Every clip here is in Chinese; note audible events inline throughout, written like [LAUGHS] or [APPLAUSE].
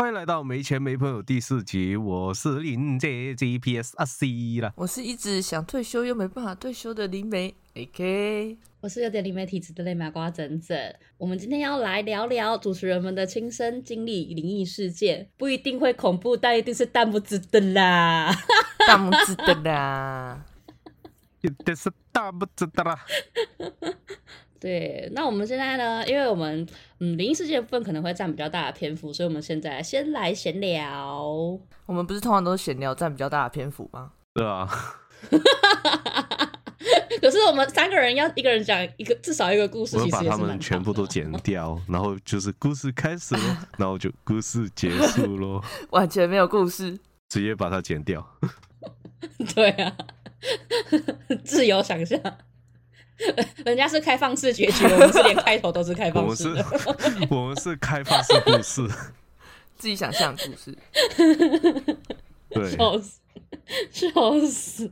欢迎来到没钱没朋友第四集，我是林杰 GPS 阿 C 啦。我是一直想退休又没办法退休的林梅，AK。我是有点灵媒体质的类麻瓜整整。我们今天要来聊聊主持人们的亲身经历灵异事件，不一定会恐怖，但一定是弹幕子的啦，[LAUGHS] 弹幕子的啦，[LAUGHS] 一定是大不子的啦。对，那我们现在呢？因为我们嗯灵异事件部分可能会占比较大的篇幅，所以我们现在先来闲聊。我们不是通常都是闲聊占比较大的篇幅吗？对啊。[LAUGHS] 可是我们三个人要一个人讲一个至少一个故事，我们把他们全部都剪掉，[LAUGHS] 然后就是故事开始了，[LAUGHS] 然后就故事结束喽，完全没有故事，直接把它剪掉。对啊，自由想象。[LAUGHS] 人家是开放式结局，我们是连开头都是开放式。我们是，[LAUGHS] 我们是开放式故事，自己想象故事。[LAUGHS] 对，笑死，笑死。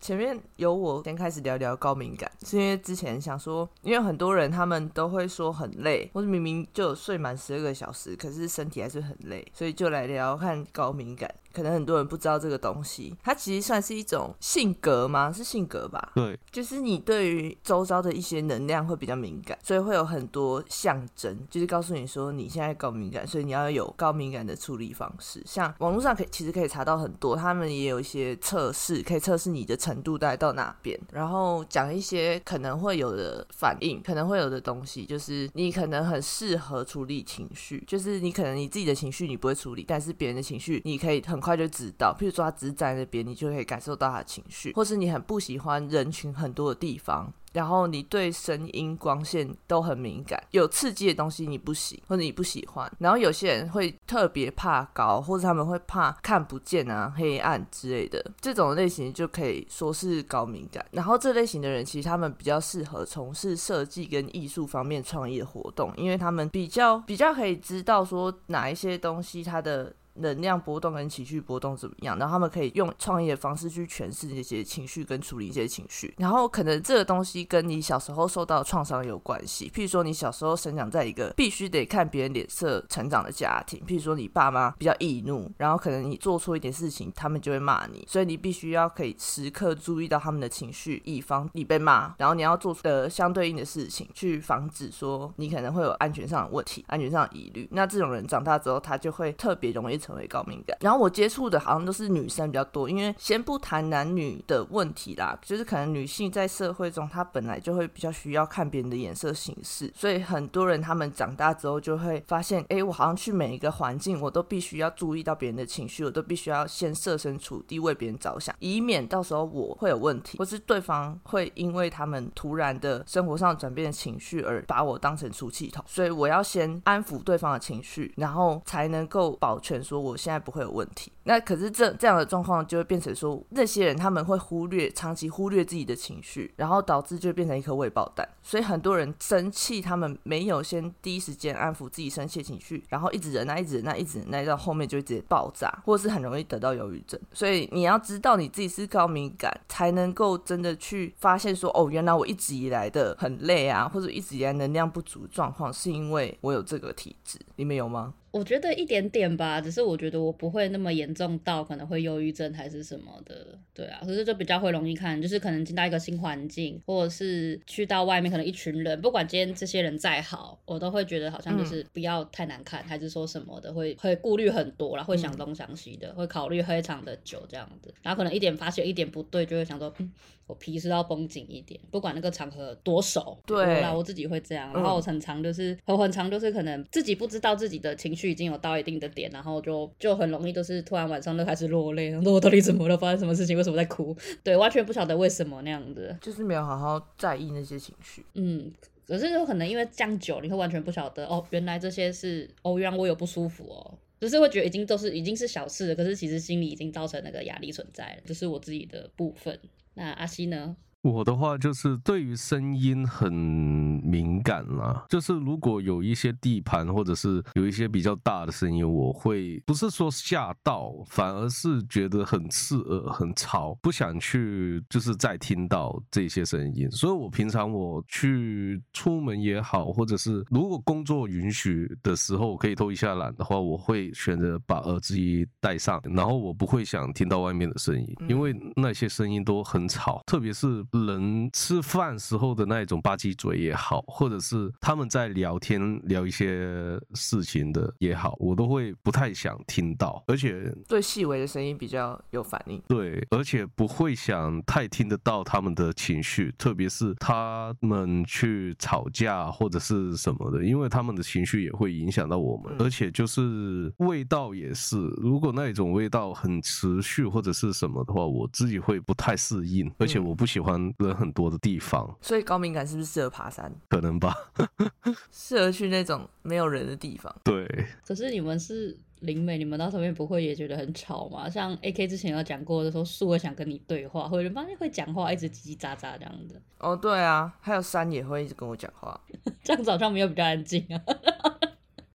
前面由我先开始聊聊高敏感，是因为之前想说，因为很多人他们都会说很累，或者明明就有睡满十二个小时，可是身体还是很累，所以就来聊看高敏感。可能很多人不知道这个东西，它其实算是一种性格吗？是性格吧？对，就是你对于周遭的一些能量会比较敏感，所以会有很多象征，就是告诉你说你现在高敏感，所以你要有高敏感的处理方式。像网络上可以其实可以查到很多，他们也有一些测试，可以测试你的程度大概到哪边，然后讲一些可能会有的反应，可能会有的东西，就是你可能很适合处理情绪，就是你可能你自己的情绪你不会处理，但是别人的情绪你可以很。很快就知道，譬如说他只在那边，你就可以感受到他的情绪，或是你很不喜欢人群很多的地方。然后你对声音、光线都很敏感，有刺激的东西你不喜或者你不喜欢。然后有些人会特别怕高，或者他们会怕看不见啊、黑暗之类的，这种类型就可以说是高敏感。然后这类型的人其实他们比较适合从事设计跟艺术方面创意的活动，因为他们比较比较可以知道说哪一些东西它的。能量波动跟情绪波动怎么样？然后他们可以用创业的方式去诠释这些情绪跟处理这些情绪。然后可能这个东西跟你小时候受到创伤有关系。譬如说你小时候生长在一个必须得看别人脸色成长的家庭，譬如说你爸妈比较易怒，然后可能你做错一点事情，他们就会骂你，所以你必须要可以时刻注意到他们的情绪，以防你被骂。然后你要做出的相对应的事情，去防止说你可能会有安全上的问题、安全上的疑虑。那这种人长大之后，他就会特别容易。成为高敏感，然后我接触的好像都是女生比较多，因为先不谈男女的问题啦，就是可能女性在社会中，她本来就会比较需要看别人的眼色行事，所以很多人他们长大之后就会发现，哎，我好像去每一个环境，我都必须要注意到别人的情绪，我都必须要先设身处地为别人着想，以免到时候我会有问题，或是对方会因为他们突然的生活上转变的情绪而把我当成出气筒，所以我要先安抚对方的情绪，然后才能够保全说。我现在不会有问题，那可是这这样的状况就会变成说，那些人他们会忽略长期忽略自己的情绪，然后导致就变成一颗未爆弹。所以很多人生气，他们没有先第一时间安抚自己生气情绪，然后一直忍耐，一直忍耐，一直忍耐到后面就会直接爆炸，或是很容易得到忧郁症。所以你要知道你自己是高敏感，才能够真的去发现说，哦，原来我一直以来的很累啊，或者一直以来能量不足状况，是因为我有这个体质。你们有吗？我觉得一点点吧，只是我觉得我不会那么严重到可能会忧郁症还是什么的，对啊，可是就比较会容易看，就是可能进到一个新环境，或者是去到外面，可能一群人，不管今天这些人再好，我都会觉得好像就是不要太难看，还是说什么的，会会顾虑很多啦，会想东想西的，会考虑非常的久这样子，然后可能一点发现一点不对，就会想说，嗯，我皮是要绷紧一点，不管那个场合多熟，对啦，我自己会这样，然后我很长就是我很长就是可能自己不知道自己的情绪已经有到一定的点，然后就就很容易就是突然晚上就开始落泪，说我到底怎么了？发生什么事情？为什么在哭？对，完全不晓得为什么那样子，就是没有好好在意那些情绪。嗯，可是有可能因为这样久，你会完全不晓得哦，原来这些是哦，原来我有不舒服哦，就是会觉得已经都是已经是小事了，可是其实心里已经造成那个压力存在了，这是我自己的部分。那阿西呢？我的话就是对于声音很敏感啦，就是如果有一些地盘或者是有一些比较大的声音，我会不是说吓到，反而是觉得很刺耳、很吵，不想去就是再听到这些声音。所以我平常我去出门也好，或者是如果工作允许的时候可以偷一下懒的话，我会选择把耳机戴上，然后我不会想听到外面的声音，因为那些声音都很吵，特别是人吃饭时候的那种吧唧嘴也好，或者是他们在聊天聊一些事情的也好，我都会不太想听到，而且对细微的声音比较有反应。对，而且不会想太听得到他们的情绪，特别是他们去吵架或者是什么的，因为他们的情绪也会影响到我们，而且就是味道也是，如果那一种味道很持续或者是什么的话，我自己会不太适应，而且我不喜欢人很多的地方，所以高敏感是不是适合爬山？可能吧，[LAUGHS] [LAUGHS] 适合去那种没有人的地方。对，可是你们是灵媒，你们到上面不会也觉得很吵吗？像 A K 之前有讲过的时候，树会想跟你对话，或者发现会讲话，一直叽叽喳喳这样的，哦，对啊，还有山也会一直跟我讲话。[LAUGHS] 这样子好像没有比较安静啊。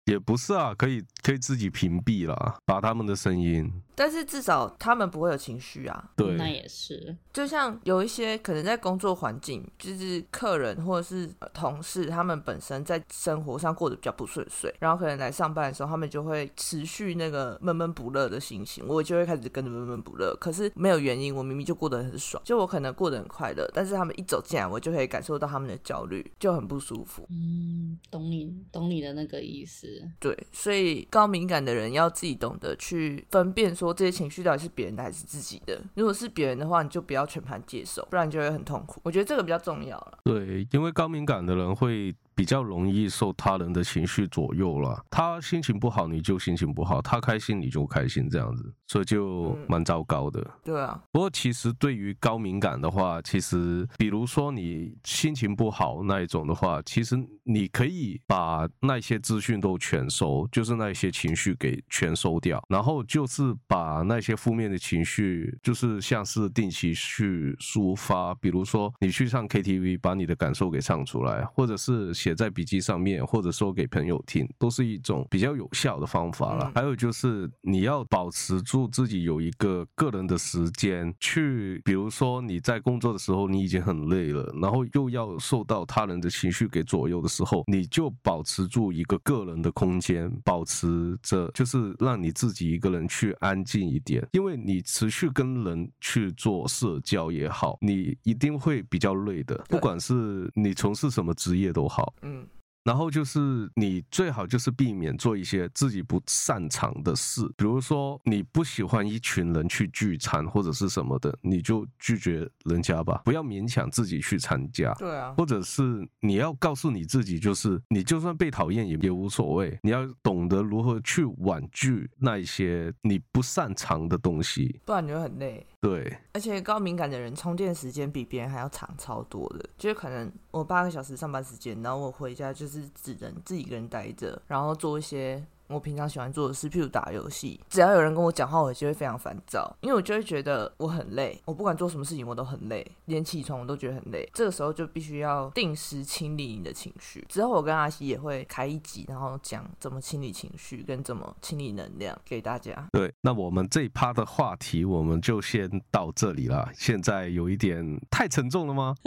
也不是啊，可以可以自己屏蔽了，把他们的声音，但是至少他们不会有情绪啊。对，那也是。就像有一些可能在工作环境，就是客人或者是呃同事，他们本身在生活上过得比较不顺遂，然后可能来上班的时候，他们就会持续那个闷闷不乐的心情，我就会开始跟着闷闷不乐。可是没有原因，我明明就过得很爽，就我可能过得很快乐，但是他们一走进来，我就可以感受到他们的焦虑，就很不舒服。嗯，懂你懂你的那个意思。对，所以高敏感的人要自己懂得去分辨，说这些情绪到底是别人的还是自己的。如果是别人的话，你就不要全盘接受，不然你就会很痛苦。我觉得这个比较重要了。对，因为高敏感的人会。比较容易受他人的情绪左右了。他心情不好，你就心情不好；他开心，你就开心，这样子，所以就蛮糟糕的。对啊。不过其实对于高敏感的话，其实比如说你心情不好那一种的话，其实你可以把那些资讯都全收，就是那些情绪给全收掉，然后就是把那些负面的情绪，就是像是定期去抒发。比如说你去唱 KTV，把你的感受给唱出来，或者是。写在笔记上面，或者说给朋友听，都是一种比较有效的方法了。还有就是你要保持住自己有一个个人的时间去，比如说你在工作的时候你已经很累了，然后又要受到他人的情绪给左右的时候，你就保持住一个个人的空间，保持着就是让你自己一个人去安静一点，因为你持续跟人去做社交也好，你一定会比较累的，不管是你从事什么职业都好。嗯。然后就是你最好就是避免做一些自己不擅长的事，比如说你不喜欢一群人去聚餐或者是什么的，你就拒绝人家吧，不要勉强自己去参加。对啊，或者是你要告诉你自己，就是你就算被讨厌也也无所谓，你要懂得如何去婉拒那一些你不擅长的东西，不然你会很累。对，而且高敏感的人充电时间比别人还要长超多的，就是可能我八个小时上班时间，然后我回家就是只能自己一个人待着，然后做一些。我平常喜欢做的是，譬如打游戏，只要有人跟我讲话，我就会非常烦躁，因为我就会觉得我很累，我不管做什么事情我都很累，连起床我都觉得很累。这个时候就必须要定时清理你的情绪。之后我跟阿西也会开一集，然后讲怎么清理情绪跟怎么清理能量给大家。对，那我们这一趴的话题我们就先到这里了。现在有一点太沉重了吗？[LAUGHS]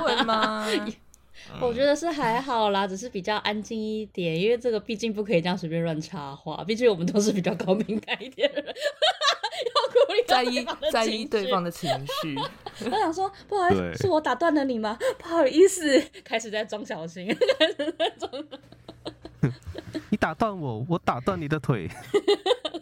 会吗？[LAUGHS] 我觉得是还好啦，[LAUGHS] 只是比较安静一点，因为这个毕竟不可以这样随便乱插话，毕竟我们都是比较高敏感一点的人，[LAUGHS] 要顾虑在意在意对方的情绪。我想说，不好意思，是我打断了你吗？不好意思，开始在装小心，[LAUGHS] 开始在装。你打断我，我打断你的腿。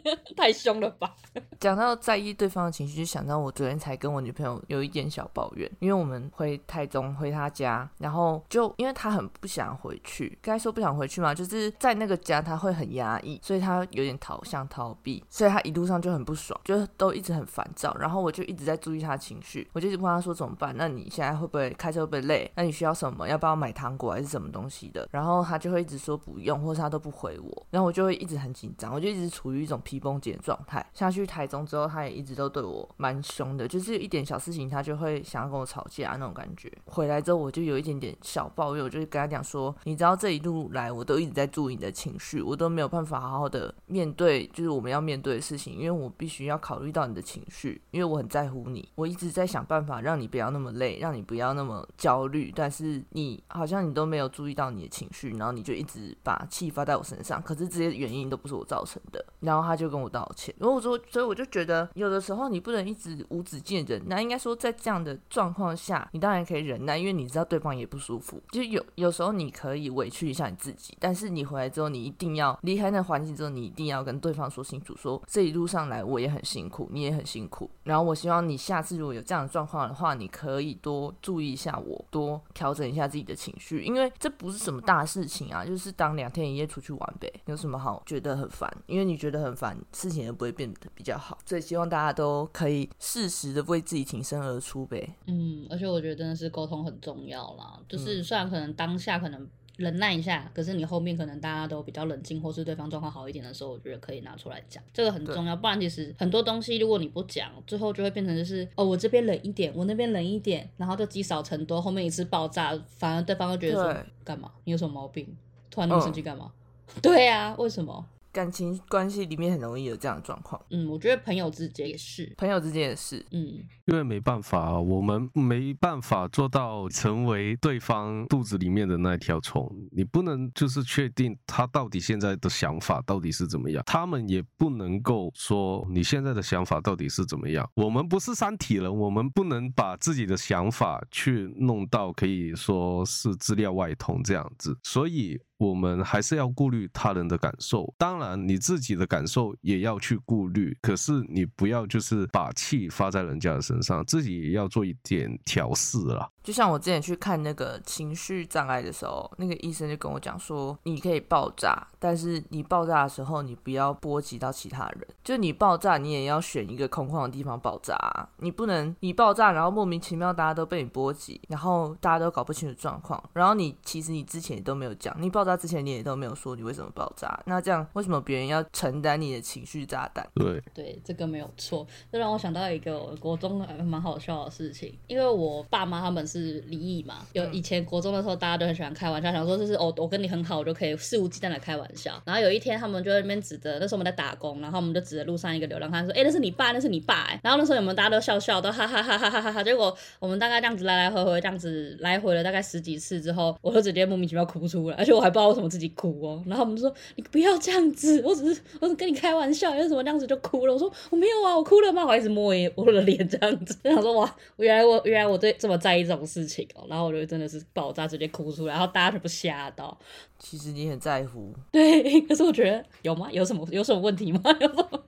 [LAUGHS] 太凶了吧！[LAUGHS] 讲到在意对方的情绪，就想到我昨天才跟我女朋友有一点小抱怨，因为我们回台中回她家，然后就因为她很不想回去，该说不想回去嘛，就是在那个家她会很压抑，所以她有点逃想逃避，所以她一路上就很不爽，就都一直很烦躁。然后我就一直在注意她的情绪，我就一直问她说怎么办？那你现在会不会开车会不会累？那你需要什么？要不要买糖果还是什么东西的？然后她就会一直说不用，或者她都不回我，然后我就会一直很紧张，我就一直处于一种。皮绷紧的状态，下去台中。中之后，他也一直都对我蛮凶的，就是一点小事情他就会想要跟我吵架那种感觉。回来之后我就有一点点小抱怨，我就跟他讲说，你知道这一路来我都一直在注意你的情绪，我都没有办法好好的面对，就是我们要面对的事情，因为我必须要考虑到你的情绪，因为我很在乎你，我一直在想办法让你不要那么累，让你不要那么焦虑，但是你好像你都没有注意到你的情绪，然后你就一直把气发在我身上，可是这些原因都不是我造成的，然后他就就跟我道歉，然后我说，所以我就觉得有的时候你不能一直无止境忍耐，应该说在这样的状况下，你当然可以忍耐，因为你知道对方也不舒服，就有有时候你可以委屈一下你自己，但是你回来之后，你一定要离开那环境之后，你一定要跟对方说清楚，说这一路上来我也很辛苦，你也很辛苦，然后我希望你下次如果有这样的状况的话，你可以多注意一下我，多调整一下自己的情绪，因为这不是什么大事情啊，就是当两天一夜出去玩呗，有什么好觉得很烦？因为你觉得很烦，事情也不会变得比较好，所以希望大家都可以适时的为自己挺身而出呗。嗯，而且我觉得真的是沟通很重要啦，就是虽然可能当下可能。忍耐一下，可是你后面可能大家都比较冷静，或是对方状况好一点的时候，我觉得可以拿出来讲，这个很重要。不然其实很多东西如果你不讲，最后就会变成就是哦，我这边冷一点，我那边冷一点，然后就积少成多，后面一次爆炸，反而对方会觉得说干嘛？你有什么毛病？突然那么生气干嘛？[LAUGHS] 对呀，为什么？感情关系里面很容易有这样的状况。嗯，我觉得朋友之间也是，朋友之间也是。嗯，因为没办法，我们没办法做到成为对方肚子里面的那条虫。你不能就是确定他到底现在的想法到底是怎么样，他们也不能够说你现在的想法到底是怎么样。我们不是三体人，我们不能把自己的想法去弄到可以说是资料外通这样子，所以。我们还是要顾虑他人的感受，当然你自己的感受也要去顾虑。可是你不要就是把气发在人家的身上，自己也要做一点调试啦。就像我之前去看那个情绪障碍的时候，那个医生就跟我讲说，你可以爆炸，但是你爆炸的时候，你不要波及到其他人。就你爆炸，你也要选一个空旷的地方爆炸，你不能你爆炸，然后莫名其妙大家都被你波及，然后大家都搞不清楚状况，然后你其实你之前也都没有讲，你爆炸之前你也都没有说你为什么爆炸，那这样为什么别人要承担你的情绪炸弹？对对，这个没有错。这让我想到一个国中蛮好笑的事情，因为我爸妈他们。是离异嘛？有以前国中的时候，大家都很喜欢开玩笑，想说就是哦，我跟你很好，我就可以肆无忌惮的开玩笑。然后有一天，他们就在那边指着，那时候我们在打工，然后我们就指着路上一个流浪汉说：“哎，那是你爸，那是你爸。”哎，然后那时候我们大家都笑笑，都哈哈哈哈哈哈哈。结果我们大概这样子来来回回这样子来回了大概十几次之后，我就直接莫名其妙哭出来，而且我还不知道为什么自己哭哦。然后我们说：“你不要这样子，我只是我是跟你开玩笑，为什么这样子就哭了？”我说：“我没有啊，我哭了吗？我一直摸我的脸这样子，就想说哇，原来我原来我对这么在意这种事情哦。”然后。我就真的是爆炸，直接哭出来，然后大家全部吓到。其实你很在乎，对。可是我觉得有吗？有什么？有什么问题吗？有什么？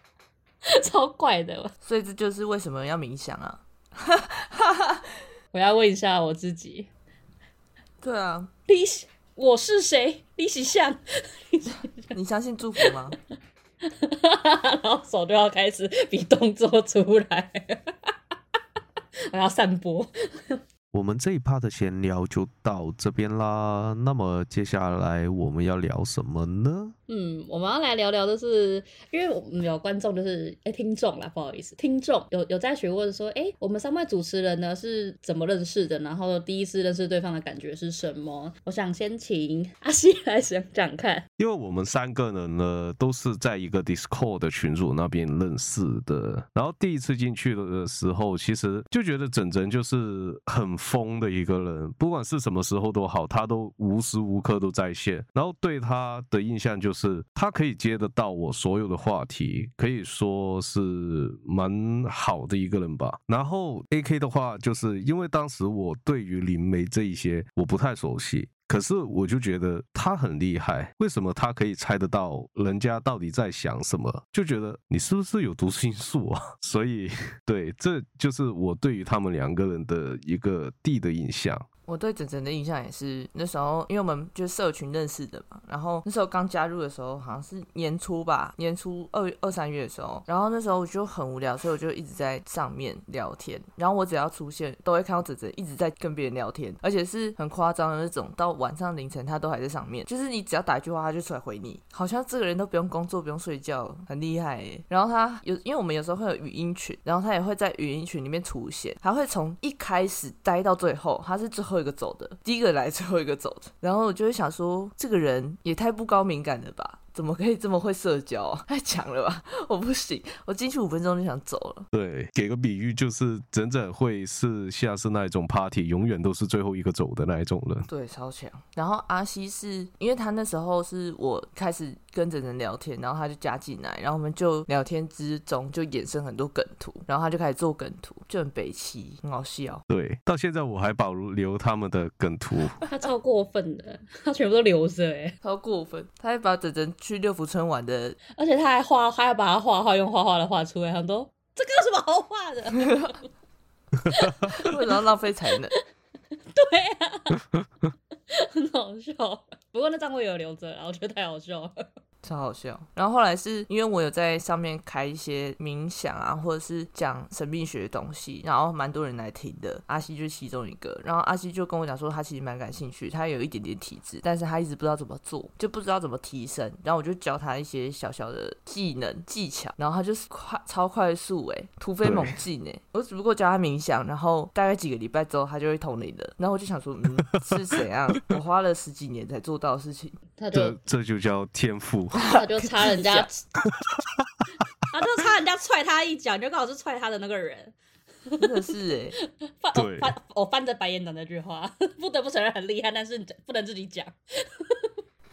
[LAUGHS] 超怪的。所以这就是为什么要冥想啊！[LAUGHS] 我要问一下我自己。对啊，李我是谁？李喜相，[LAUGHS] 你相信祝福吗？[LAUGHS] 然后手都要开始比动作出来，[LAUGHS] 我要散播。我们这一趴的闲聊就到这边啦。那么接下来我们要聊什么呢？嗯，我们要来聊聊的是，因为我们有观众，就是哎，听众啦，不好意思，听众有有在询问说，哎，我们三位主持人呢是怎么认识的？然后第一次认识对方的感觉是什么？我想先请阿西来讲讲看。因为我们三个人呢都是在一个 Discord 的群组那边认识的，然后第一次进去的时候，其实就觉得整整就是很疯的一个人，不管是什么时候都好，他都无时无刻都在线，然后对他的印象就是。是，他可以接得到我所有的话题，可以说是蛮好的一个人吧。然后 A K 的话，就是因为当时我对于灵媒这一些我不太熟悉，可是我就觉得他很厉害。为什么他可以猜得到人家到底在想什么？就觉得你是不是有读心术啊？[LAUGHS] 所以，对，这就是我对于他们两个人的一个地的印象。我对整整的印象也是那时候，因为我们就是社群认识的嘛，然后那时候刚加入的时候，好像是年初吧，年初二月二三月的时候，然后那时候我就很无聊，所以我就一直在上面聊天，然后我只要出现，都会看到整整一直在跟别人聊天，而且是很夸张的那种，到晚上凌晨他都还在上面，就是你只要打一句话，他就出来回你，好像这个人都不用工作，不用睡觉，很厉害。然后他有，因为我们有时候会有语音群，然后他也会在语音群里面出现，他会从一开始待到最后，他是最后一个走的，第一个来，最后一个走的。然后我就会想说，这个人也太不高敏感了吧？怎么可以这么会社交啊？太强了吧！[LAUGHS] 我不行，我进去五分钟就想走了。对，给个比喻，就是整整会是下次那一种 party，永远都是最后一个走的那一种人。对，超强。然后阿西是因为他那时候是我开始跟整整聊天，然后他就加进来，然后我们就聊天之中就衍生很多梗图，然后他就开始做梗图，就很北齐，很好笑。对，到现在我还保留他们的梗图。[LAUGHS] 他超过分的，他全部都留着哎，超过分。他还把整整去六福村玩的，而且他还画，还要把它画画，用画画的画出来，很多这个有什么好画的？[LAUGHS] 为什么要浪费才能？[LAUGHS] 对啊，[LAUGHS] 很好笑。不过那张我也有留着，我觉得太好笑了。超好笑，然后后来是因为我有在上面开一些冥想啊，或者是讲神秘学的东西，然后蛮多人来听的。阿西就是其中一个，然后阿西就跟我讲说，他其实蛮感兴趣，他有一点点体质，但是他一直不知道怎么做，就不知道怎么提升。然后我就教他一些小小的技能技巧，然后他就是快超快速哎，突飞猛进哎。我只不过教他冥想，然后大概几个礼拜之后，他就会通灵了。然后我就想说，嗯，是怎样？[LAUGHS] 我花了十几年才做到的事情，这这就叫天赋。[LAUGHS] 他就差人家 [LAUGHS] [LAUGHS] 他就差人家踹他一脚，你就刚好是踹他的那个人，真的是哎，翻翻我翻着白眼的那句话，不得不承认很厉害，但是不能自己讲，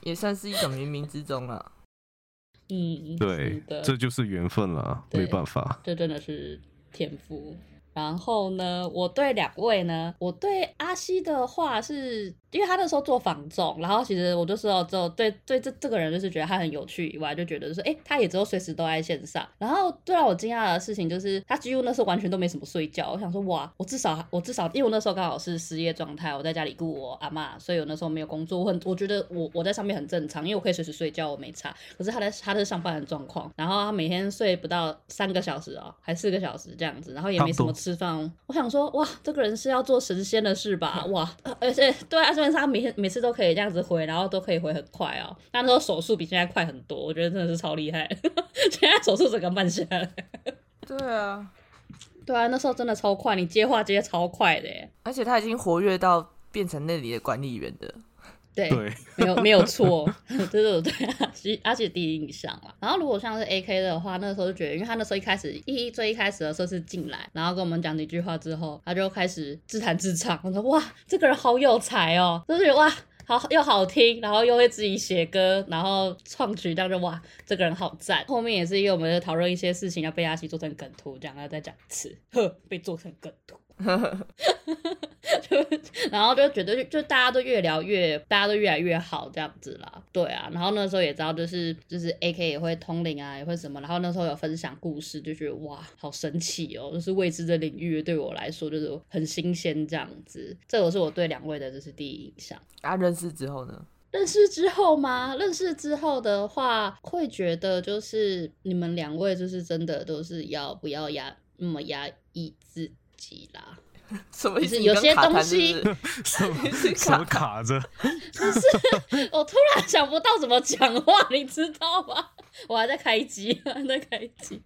也算是一种冥冥之中了。嗯，对，这就是缘分了，没办法，这真的是天赋。然后呢，我对两位呢，我对阿西的话是。因为他那时候做仿重，然后其实我就说就对对这这个人就是觉得他很有趣以外，就觉得说哎，他也只有随时都在线上。然后最让我惊讶的事情就是他几乎那时候完全都没什么睡觉。我想说哇，我至少我至少因为我那时候刚好是失业状态，我在家里顾我阿妈，所以我那时候没有工作。我很我觉得我我在上面很正常，因为我可以随时睡觉，我没差。可是他在他在上班的状况，然后他每天睡不到三个小时哦，还四个小时这样子，然后也没什么吃饭。我想说哇，这个人是要做神仙的事吧？[LAUGHS] 哇，而且对啊。他每天每次都可以这样子回，然后都可以回很快哦。那时候手速比现在快很多，我觉得真的是超厉害。[LAUGHS] 现在手速整个慢下来。对啊，对啊，那时候真的超快，你接话接超快的耶。而且他已经活跃到变成那里的管理员的。对，[LAUGHS] 没有没有错，这是我对阿西阿西的第一印象了。然后如果像是 A K 的话，那时候就觉得，因为他那时候一开始一最一开始的时候是进来，然后跟我们讲几句话之后，他就开始自弹自唱。我说哇，这个人好有才哦，就是哇，好又好听，然后又会自己写歌，然后创曲，这样就哇，这个人好赞。后面也是因为我们在讨论一些事情，要被阿西做成梗图，这样要再讲一次，呵，被做成梗图。[LAUGHS] 就 [LAUGHS] 然后就觉得就就大家都越聊越大家都越来越好这样子啦，对啊，然后那时候也知道就是就是 A K 也会通灵啊，也会什么，然后那时候有分享故事，就觉得哇好神奇哦，就是未知的领域对我来说就是很新鲜这样子，这个是我对两位的这是第一印象。啊，认识之后呢？认识之后吗？认识之后的话，会觉得就是你们两位就是真的都是要不要压那么压抑自。己啦，什么意思？有些东西 [LAUGHS] [LAUGHS] 什么卡着？[LAUGHS] 可是我突然想不到怎么讲话，你知道吗？我还在开机，还在开机，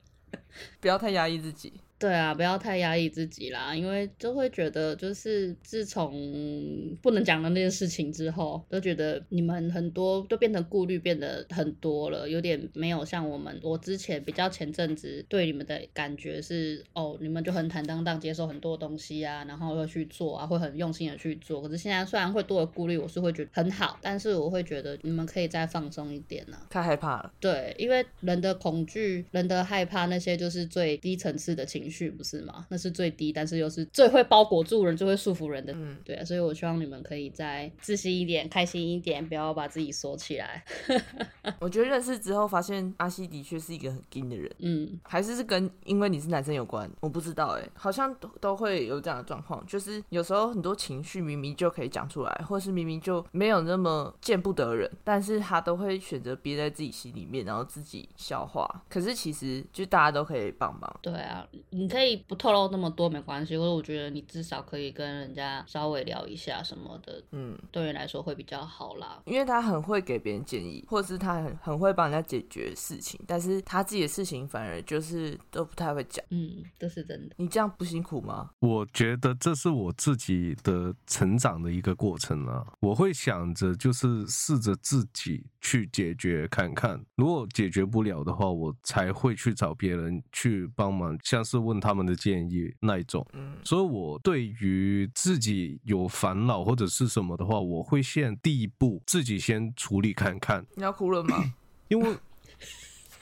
不要太压抑自己。对啊，不要太压抑自己啦，因为就会觉得，就是自从不能讲的那件事情之后，都觉得你们很多都变成顾虑变得很多了，有点没有像我们我之前比较前阵子对你们的感觉是，哦，你们就很坦荡荡接受很多东西啊，然后要去做啊，会很用心的去做。可是现在虽然会多了顾虑，我是会觉得很好，但是我会觉得你们可以再放松一点呢。太害怕了。对，因为人的恐惧、人的害怕那些就是最低层次的情绪。绪，不是吗？那是最低，但是又是最会包裹住人、最会束缚人的。嗯，对啊，所以我希望你们可以再自信一点、开心一点，不要把自己锁起来。[LAUGHS] 我觉得认识之后发现阿西的确是一个很硬的人，嗯，还是是跟因为你是男生有关，我不知道哎、好像都都会有这样的状况，就是有时候很多情绪明明就可以讲出来，或是明明就没有那么见不得人，但是他都会选择憋在自己心里面，然后自己消化。可是其实就大家都可以帮忙，对啊，你可以不透露那么多没关系，或者我觉得你至少可以跟人家稍微聊一下什么的，嗯，对你来说会比较好啦。因为他很会给别人建议，或者是他很很会帮人家解决事情，但是他自己的事情反而就是都不太会讲。嗯，这是真的。你这样不辛苦吗？我觉得这是我自己的成长的一个过程啊。我会想着就是试着自己去解决看看，如果解决不了的话，我才会去找别人去帮忙，像是问他们的建议那一种。嗯，所以，我对于自己有烦恼或者是什么的话，我会先第一步自己先处理看看，你要哭了吗？因为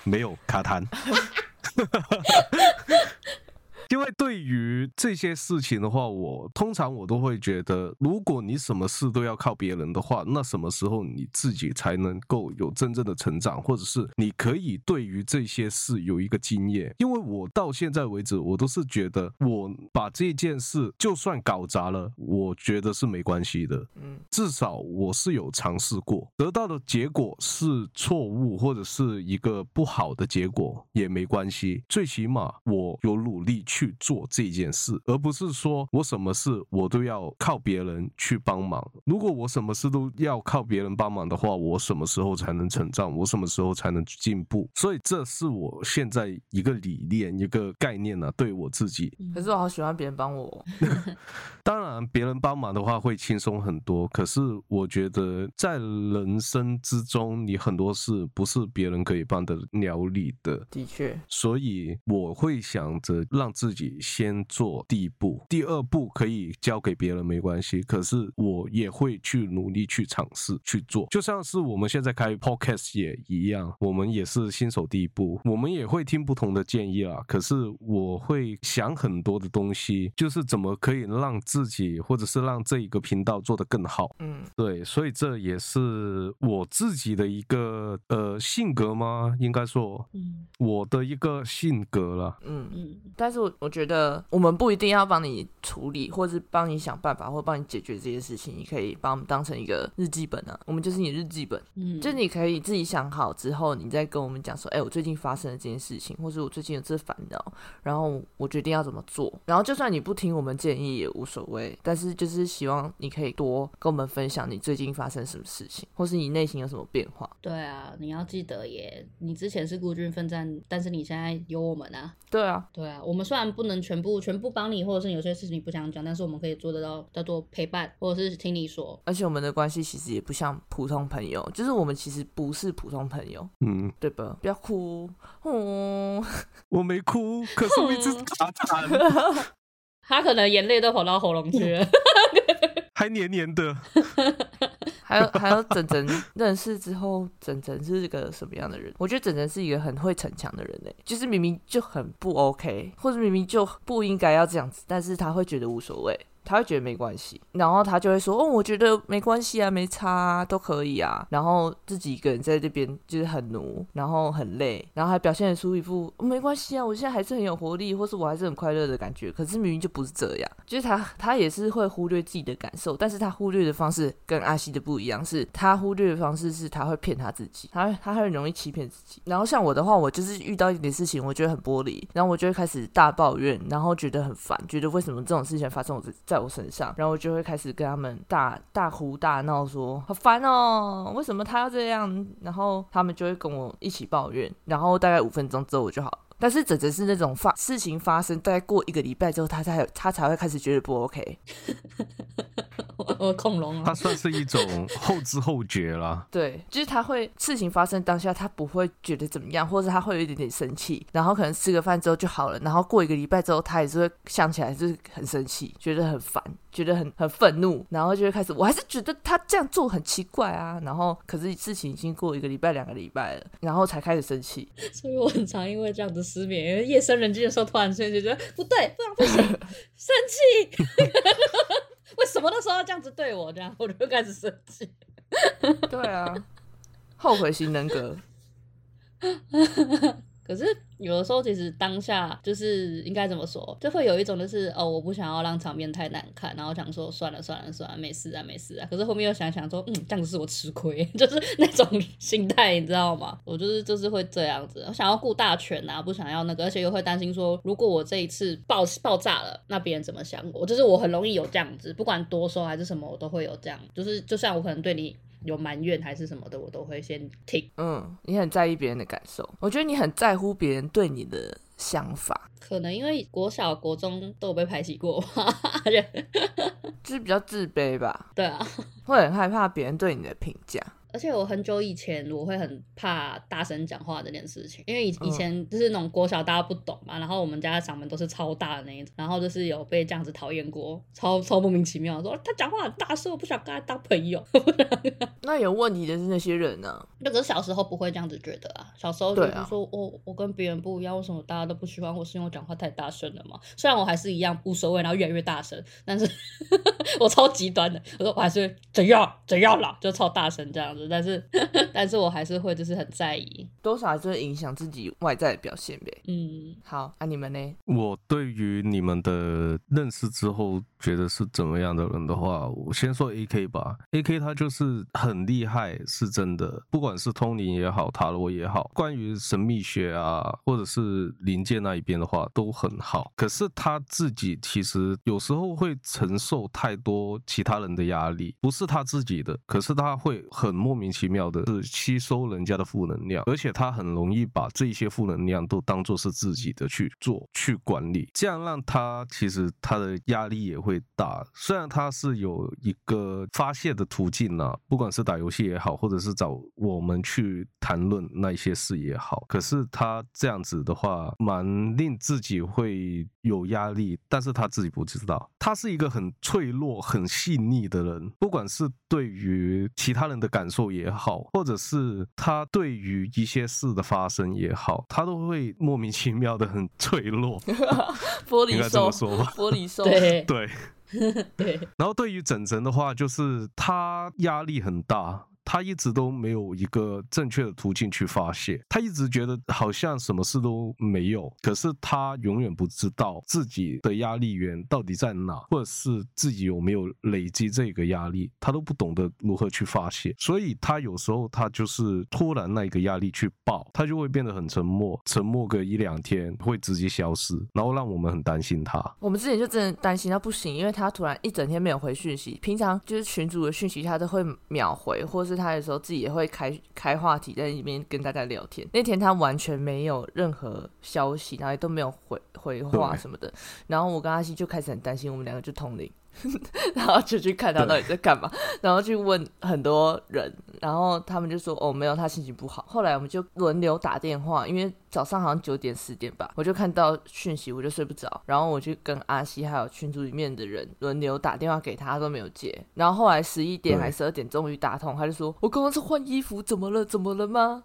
没有卡痰。[LAUGHS] 因为对于这些事情的话，我通常我都会觉得，如果你什么事都要靠别人的话，那什么时候你自己才能够有真正的成长，或者是你可以对于这些事有一个经验？因为我到现在为止，我都是觉得，我把这件事就算搞砸了，我觉得是没关系的。嗯，至少我是有尝试过，得到的结果是错误或者是一个不好的结果也没关系，最起码我有努力去做这件事，而不是说我什么事我都要靠别人去帮忙。如果我什么事都要靠别人帮忙的话，我什么时候才能成长？我什么时候才能进步？所以这是我现在一个理念、一个概念呢、啊，对我自己。可是我好喜欢别人帮我哦。[LAUGHS] [LAUGHS] 当然，别人帮忙的话会轻松很多。可是我觉得，在人生之中，你很多事不是别人可以帮得了你的。的确，所以我会想着让自己先做第一步，第二步可以交给别人没关系。可是我也会去努力去尝试去做，就像是我们现在开 podcast 也一样，我们也是新手第一步，我们也会听不同的建议啊。可是我会想很多的东西，就是怎么可以让自己或者是让这一个频道做得更好。嗯，对，所以这也是我自己的一个呃性格吗？应该说，嗯我的一个性格了。嗯，嗯但是我我觉得我们不一定要帮你处理，或是帮你想办法，或帮你解决这些事情。你可以把我们当成一个日记本啊，我们就是你的日记本，嗯，就你可以自己想好之后，你再跟我们讲说，哎、我最近发生了这件事情，或是我最近有这烦恼，然后我决定要怎么做。然后就算你不听我们建议也无所谓，但是就是希望你可以多跟我们分享你最近发生什么事情，或是你内心有什么变化。对啊，你要记得耶，你之前是孤军奋战，但是你现在有我们啊。对啊，对啊，我们虽然不能全部全部帮你，或者是有些事情你不想讲，但是我们可以做得到叫做陪伴，或者是听你说。而且我们的关系其实也不像普通朋友，就是我们其实不是普通朋友，嗯，对吧？不要哭，哦，[LAUGHS] 我没哭，可是我一直卡痰，他可能眼泪都跑到喉咙去了。还黏黏的。[LAUGHS] 还有还有，整整认识之后，整整是一个什么样的人？我觉得整整是一个很会逞强的人呢，就是明明就很不 OK，或者明明就不应该要这样子，但是他会觉得无所谓。他会觉得没关系，然后他就会说：“哦，我觉得没关系啊，没差啊，都可以啊。”然后自己一个人在这边就是很奴，然后很累，然后还表现出一副、没关系啊，我现在还是很有活力，或是我还是很快乐的感觉。可是明明就不是这样，就是他他也是会忽略自己的感受，但是他忽略的方式跟阿西的不一样，是他忽略的方式是他会骗他自己，他他很容易欺骗自己。然后像我的话，我就是遇到一点事情，我觉得很玻璃，然后我就会开始大抱怨，然后觉得很烦，觉得为什么这种事情发生我自己在我身上，然后我就会开始跟他们大大哭大闹说好烦哦，为什么他要这样？然后他们就会跟我一起抱怨，然后大概五分钟之后我就好。但是整整是那种发事情发生，大概过一个礼拜之后，他才他才会开始觉得不 OK。[LAUGHS] 我 [LAUGHS] 我恐龙它啊，算是一种后知后觉啦。[LAUGHS] 对，就是他会事情发生当下，他不会觉得怎么样，或者他会有一点点生气，然后可能吃个饭之后就好了，然后过一个礼拜之后，他也是会想起来就是很生气，觉得很烦，觉得很很愤怒，然后就会开始，我还是觉得他这样做很奇怪啊，然后可是事情已经过一个礼拜、两个礼拜了，然后才开始生气，所以我很常因为这样子失眠，因为夜深人静的时候突然间就觉得不对，不然不行，生气，为什么那时候要这样子对我？这样 [LAUGHS] 我就开始生气。对啊，后悔型人格，[LAUGHS] 可是有的时候，其实当下就是应该怎么说，就会有一种就是哦，我不想要让场面太难看，然后想说算了算了算了，没事啊没事啊。可是后面又想想说，嗯，这样子是我吃亏，[LAUGHS] 就是那种心态，你知道吗？我就是就是会这样子，我想要顾大权啊，不想要那个，而且又会担心说，如果我这一次爆爆炸了，那别人怎么想我？就是我很容易有这样子，不管多收还是什么，我都会有这样，就是就像我可能对你。有埋怨还是什么的，我都会先听。嗯，你很在意别人的感受，我觉得你很在乎别人对你的想法，可能因为国小、国中都有被排挤过吧，[LAUGHS] 就是比较自卑吧，[LAUGHS] 对啊。会很害怕别人对你的评价。而且我很久以前我会很怕大声讲话这件事情，因为以嗯以前就是那种国小大家不懂嘛，然后我们家的嗓门都是超大的那一种，然后就是有被这样子讨厌过，超超莫名其妙，说他讲话很大声，我不想跟他当朋友。[LAUGHS] 那有问题的是那些人呢、那个小时候不会这样子觉得啊，小时候就是说，我、我跟别人不一样，为什么大家都不喜欢我？是因为我讲话太大声了嘛？虽然我还是一样无所谓，然后越来越大声，但是 [LAUGHS] 我超极端的，我说我还是怎样怎样啦，就超大声这样子，但是 [LAUGHS] 但是我还是会就是很在意，多少还是会影响自己外在的表现呗。嗯，好，那、你们呢？我对于你们的认识之后，觉得是怎么样的人的话，我先说 A K 吧。A K 他就是很厉害，是真的，不管是通灵也好，塔罗也好，关于神秘学啊，或者是灵界那一边的话，都很好。可是他自己其实有时候会承受太多其他人的压力，不是他自己的，可是他会很莫名其妙的是吸收人家的负能量，而且他很容易把这些负能量都当做是自己的去做、去管理，这样让他其实他的压力也会会打。虽然他是有一个发泄的途径啊，不管是打游戏也好，或者是找我们去谈论那些事也好，可是他这样子的话，蛮令自己会有压力，但是他自己不知道，他是一个很脆弱、很细腻的人，不管是对于其他人的感受也好，或者是他对于一些事的发生也好，他都会莫名其妙的很脆弱，[LAUGHS] 玻璃应该这么兽，说吧。玻璃兽，[LAUGHS] 对对，[LAUGHS] 对，然后对于整整的话，就是他压力很大。他一直都没有一个正确的途径去发泄，他一直觉得好像什么事都没有，可是他永远不知道自己的压力源到底在哪，或者是自己有没有累积这个压力，他都不懂得如何去发泄，所以他有时候他就是突然那一个压力去爆，他就会变得很沉默，沉默个一两天会直接消失，然后让我们很担心他。我们之前就真的担心他不行，因为他突然一整天没有回讯息，平常就是群主的讯息他都会秒回，或是他的时候自己也会开开话题在里面跟大家聊天。那天他完全没有任何消息，然后也都没有回回话什么的。然后我跟阿西就开始很担心，我们两个就通灵。[LAUGHS] 然后就去看他到底在干嘛，然后去问很多人，然后他们就说哦没有，他心情不好。后来我们就轮流打电话，因为早上好像九点十点吧，我就看到讯息我就睡不着，然后我就跟阿西还有群组里面的人轮流打电话给他，他都没有接。然后后来十一点还十二点终于打通，他就说我刚刚是换衣服，怎么了？怎么了吗？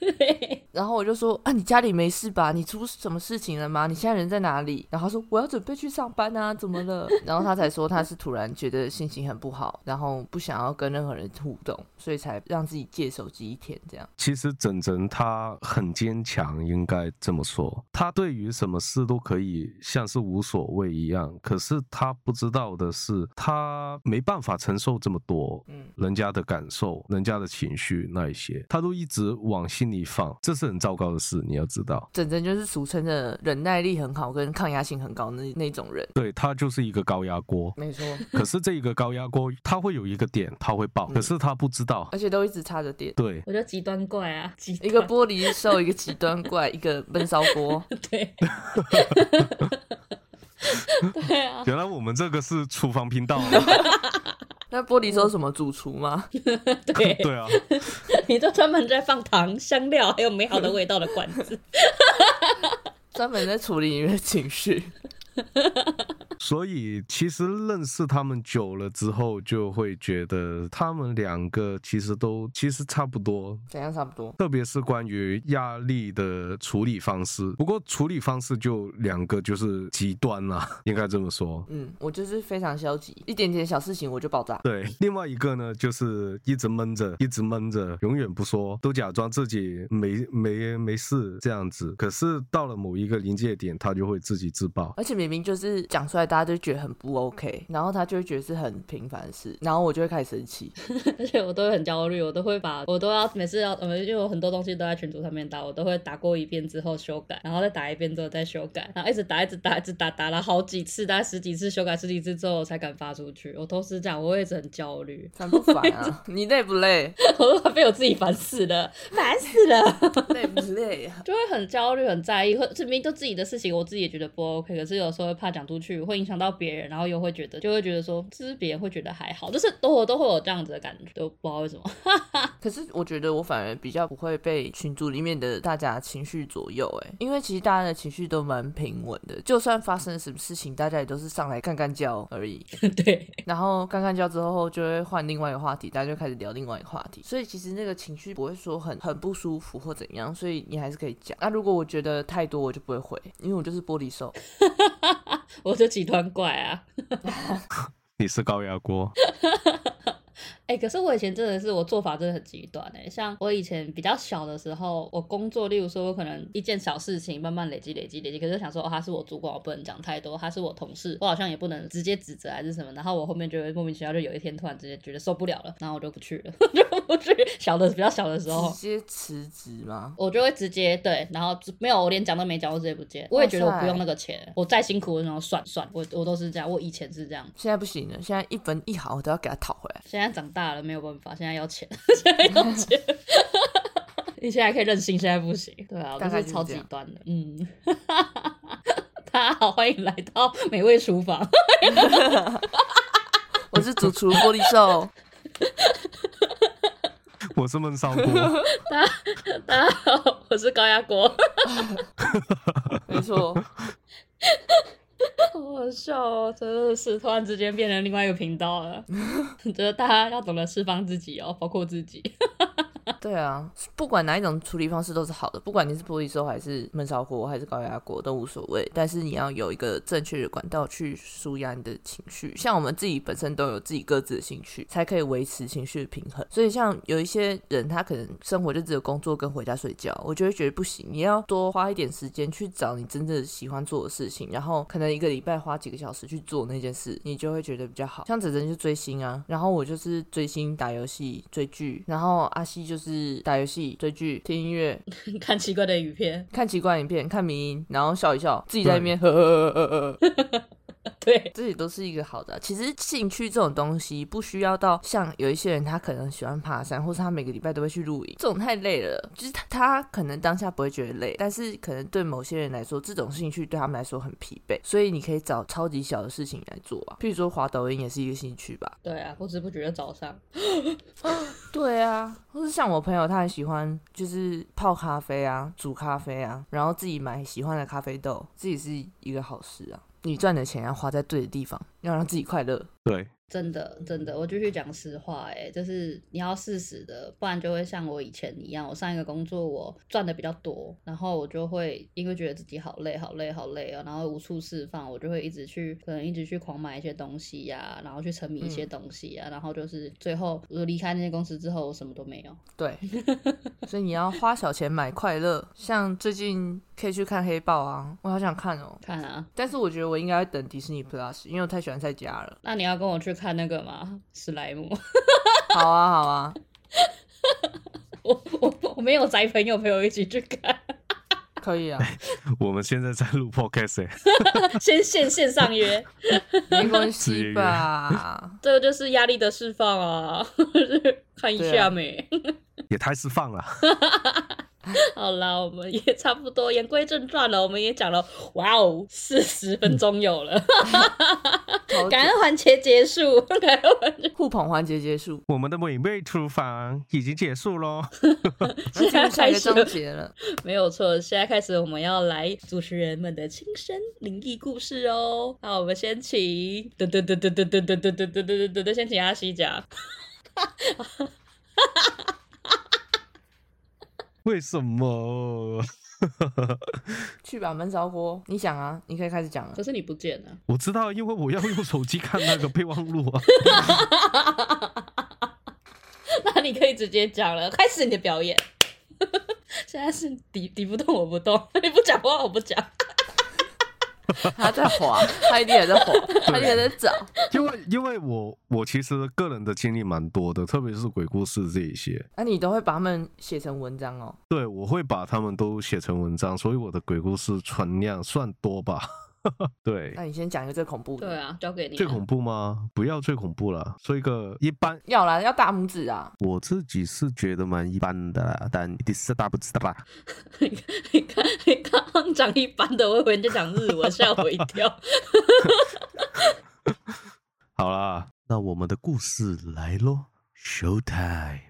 [LAUGHS] 然后我就说啊，你家里没事吧？你出什么事情了吗？你现在人在哪里？然后他说我要准备去上班啊，怎么了？然后他才说他是突然觉得心情很不好，然后不想要跟任何人互动，所以才让自己借手机一天这样。其实整整他很坚强，应该这么说。他对于什么事都可以像是无所谓一样，可是他不知道的是，他没办法承受这么多，嗯人家的感受、人家的情绪那一些，他都一直往心里放，这是很糟糕的事，你要知道。整整就是俗称的忍耐力很好跟抗压性很高的那那种人。对他就是一个高压锅，没错，可是这一个高压锅，它会有一个点，它会爆，可是他不知道。而且都一直插着电。对，我觉得极端怪啊，极一个玻璃兽，一个极端怪，一个 [LAUGHS] 闷烧锅。对，[LAUGHS] 对啊，原来我们这个是厨房频道。那 [LAUGHS] 那玻璃收什么主厨吗？对，对啊，你就专门在放糖、香料还有美好的味道的罐子。专门在处理你的情绪。所以其实认识他们久了之后，就会觉得他们两个其实都其实差不多，怎样差不多？特别是关于压力的处理方式。不过处理方式就两个就是极端啦，[LAUGHS] 应该这么说。嗯，我就是非常消极，一点点小事情我就爆炸。对，另外一个呢，就是一直闷着，一直闷着，永远不说，都假装自己没没没事这样子。可是到了某一个临界点，他就会自己自爆。而且明明就是讲出来，大家就觉得很不 OK，然后他就会觉得是很平凡的事，然后我就会开始生气。[LAUGHS] 而且我都会很焦虑，我都会把我都要每次要呃，因为我很多东西都在群组上面打，我都会打过一遍之后修改，然后再打一遍之后再修改，然后一直打一直打一直打，打了好几次，大概十几次修改十几次之后我才敢发出去。我都是这样，我会一直很焦虑，烦不烦啊？[LAUGHS] 你累不累？我都快被我自己烦死了，烦死了，累不累啊？就会很焦虑、很在意，会明明都自己的事情，我自己也觉得不 OK，可是有时候会怕讲出去会影响到别人，然后又会觉得就会觉得说，其实别人会觉得还好，就是都我都会有这样子的感觉，都不知道为什么。[LAUGHS] 可是我觉得我反而比较不会被群组里面的大家情绪左右，哎，因为其实大家的情绪都蛮平稳的，就算发生什么事情，大家也都是上来干干叫而已。[LAUGHS] 对，然后干干叫之后，就会换另外一个话题，大家就开始聊另外一个话题，所以其实那个情绪不会说很很不舒服或怎样，所以你还是可以讲。那如果我觉得太多，我就不会回，因为我就是玻璃手。[LAUGHS] 我就极团怪啊！[LAUGHS] 你是高压锅。哎、可是我以前真的是我做法真的很极端哎、像我以前比较小的时候，我工作，例如说我可能一件小事情慢慢累积累积累积，可是想说哦他是我主管，我不能讲太多，他是我同事，我好像也不能直接指责还是什么，然后我后面就会莫名其妙就有一天突然之间觉得受不了了，然后我就不去了，[LAUGHS] 就不去。小的比较小的时候直。接辞职吗？我就会直接对，然后没有，我连讲都没讲，我直接不接。我也觉得我不用那个钱，我再辛苦，然后算算，我我都是这样，我以前是这样，现在不行了，现在一分一毫我都要给他讨回来。现在长大了没有办法，现在要钱，[LAUGHS] 现在要钱。你现在可以任性，现在不行。对啊，我是超极端的。嗯，[LAUGHS] 大家好，欢迎来到美味厨房。[LAUGHS] 我是主厨玻璃兽，我是闷烧锅，大家好，我是高压锅。没错，[LAUGHS] 好好笑哦，真的是突然之间变成另外一个频道了。[LAUGHS] 觉得大家要懂得释放自己哦，包括自己。对啊，不管哪一种处理方式都是好的，不管你是玻璃收还是焖烧锅还是高压锅都无所谓，但是你要有一个正确的管道去舒压你的情绪。像我们自己本身都有自己各自的兴趣，才可以维持情绪的平衡。所以像有一些人，他可能生活就只有工作跟回家睡觉，我就会觉得不行，你要多花一点时间去找你真正喜欢做的事情，然后可能一个礼拜花几个小时去做那件事，你就会觉得比较好。像子珍就追星啊，然后我就是追星、打游戏、追剧，然后阿西就是打游戏、追剧、听音乐、[LAUGHS] 看奇怪的影片，看奇怪影片、看迷音，然后笑一笑，自己在那边呵呵呵呵呵。[LAUGHS] 对，这也都是一个好的啊。其实兴趣这种东西不需要到像有一些人他可能喜欢爬山，或是他每个礼拜都会去露营，这种太累了。就是他他可能当下不会觉得累，但是可能对某些人来说，这种兴趣对他们来说很疲惫。所以你可以找超级小的事情来做啊，譬如说滑抖音也是一个兴趣吧。对啊，不知不觉的早上，[LAUGHS] 对啊，或是像我朋友，他很喜欢就是泡咖啡啊，煮咖啡啊，然后自己买喜欢的咖啡豆，自己是一个好事啊。你赚的钱要花在对的地方，要让自己快乐。对，真的真的，我继续讲实话，哎，就是你要适时的，不然就会像我以前一样，我上一个工作我赚的比较多，然后我就会因为觉得自己好累好累好累啊，然后无处释放，我就会一直去可能一直去狂买一些东西呀、然后去沉迷一些嗯东西呀、然后就是最后我离开那间公司之后，我什么都没有。对，[LAUGHS] 所以你要花小钱买快乐。像最近可以去看黑豹啊，我好想看哦。看啊，但是我觉得我应该会等迪士尼 Plus，因为我太喜欢在家了。那你要跟我去看那个吗？史莱姆。好啊，好啊，[LAUGHS] 我我我没有宅朋友陪我一起去看，可以啊，[LAUGHS] 我们现在在录 podcast，欸 [LAUGHS] 先线线上约，没关系吧？这个就是压力的释放啊，看一下没？也太释放了。[LAUGHS] 好啦，我们也差不多言归正传了，我们也讲了，哇哦，四十分钟有了，超感恩环节结束，感恩环节。互捧环节结束，我们的美味厨房已经结束喽。那进入下一个章节了。没有错，现在开始我们要来主持人们的亲身灵异故事哦。那我们先请，噔噔噔噔噔噔噔噔噔噔噔噔噔，先请阿西讲。为什么？[LAUGHS] 去吧，闷烧锅。你想啊，你可以开始讲了可。是你不见了，我知道，因为我要用手机看那个备忘录啊。[LAUGHS] 那你可以直接讲了，开始你的表演。[LAUGHS] 现在是敌敌不动我不动，你不讲话我不讲。[LAUGHS] 他在滑，他一定也在滑，他一定也在找。因为因为我我其实个人的经历蛮多的，特别是鬼故事这一些。那、你都会把它们写成文章哦。对，我会把他们都写成文章，所以我的鬼故事存量算多吧。[LAUGHS] 对那，你先讲一个最恐怖的。对啊，交给你、啊。最恐怖吗？不要最恐怖了，说一个一般。要啦，要大拇指啊！我自己是觉得蛮一般的啦，但第四大不知道吧？你看，你刚刚讲一般的，我以为你在讲日文，吓我一跳。[LAUGHS] 好啦，那我们的故事来喽，Show time！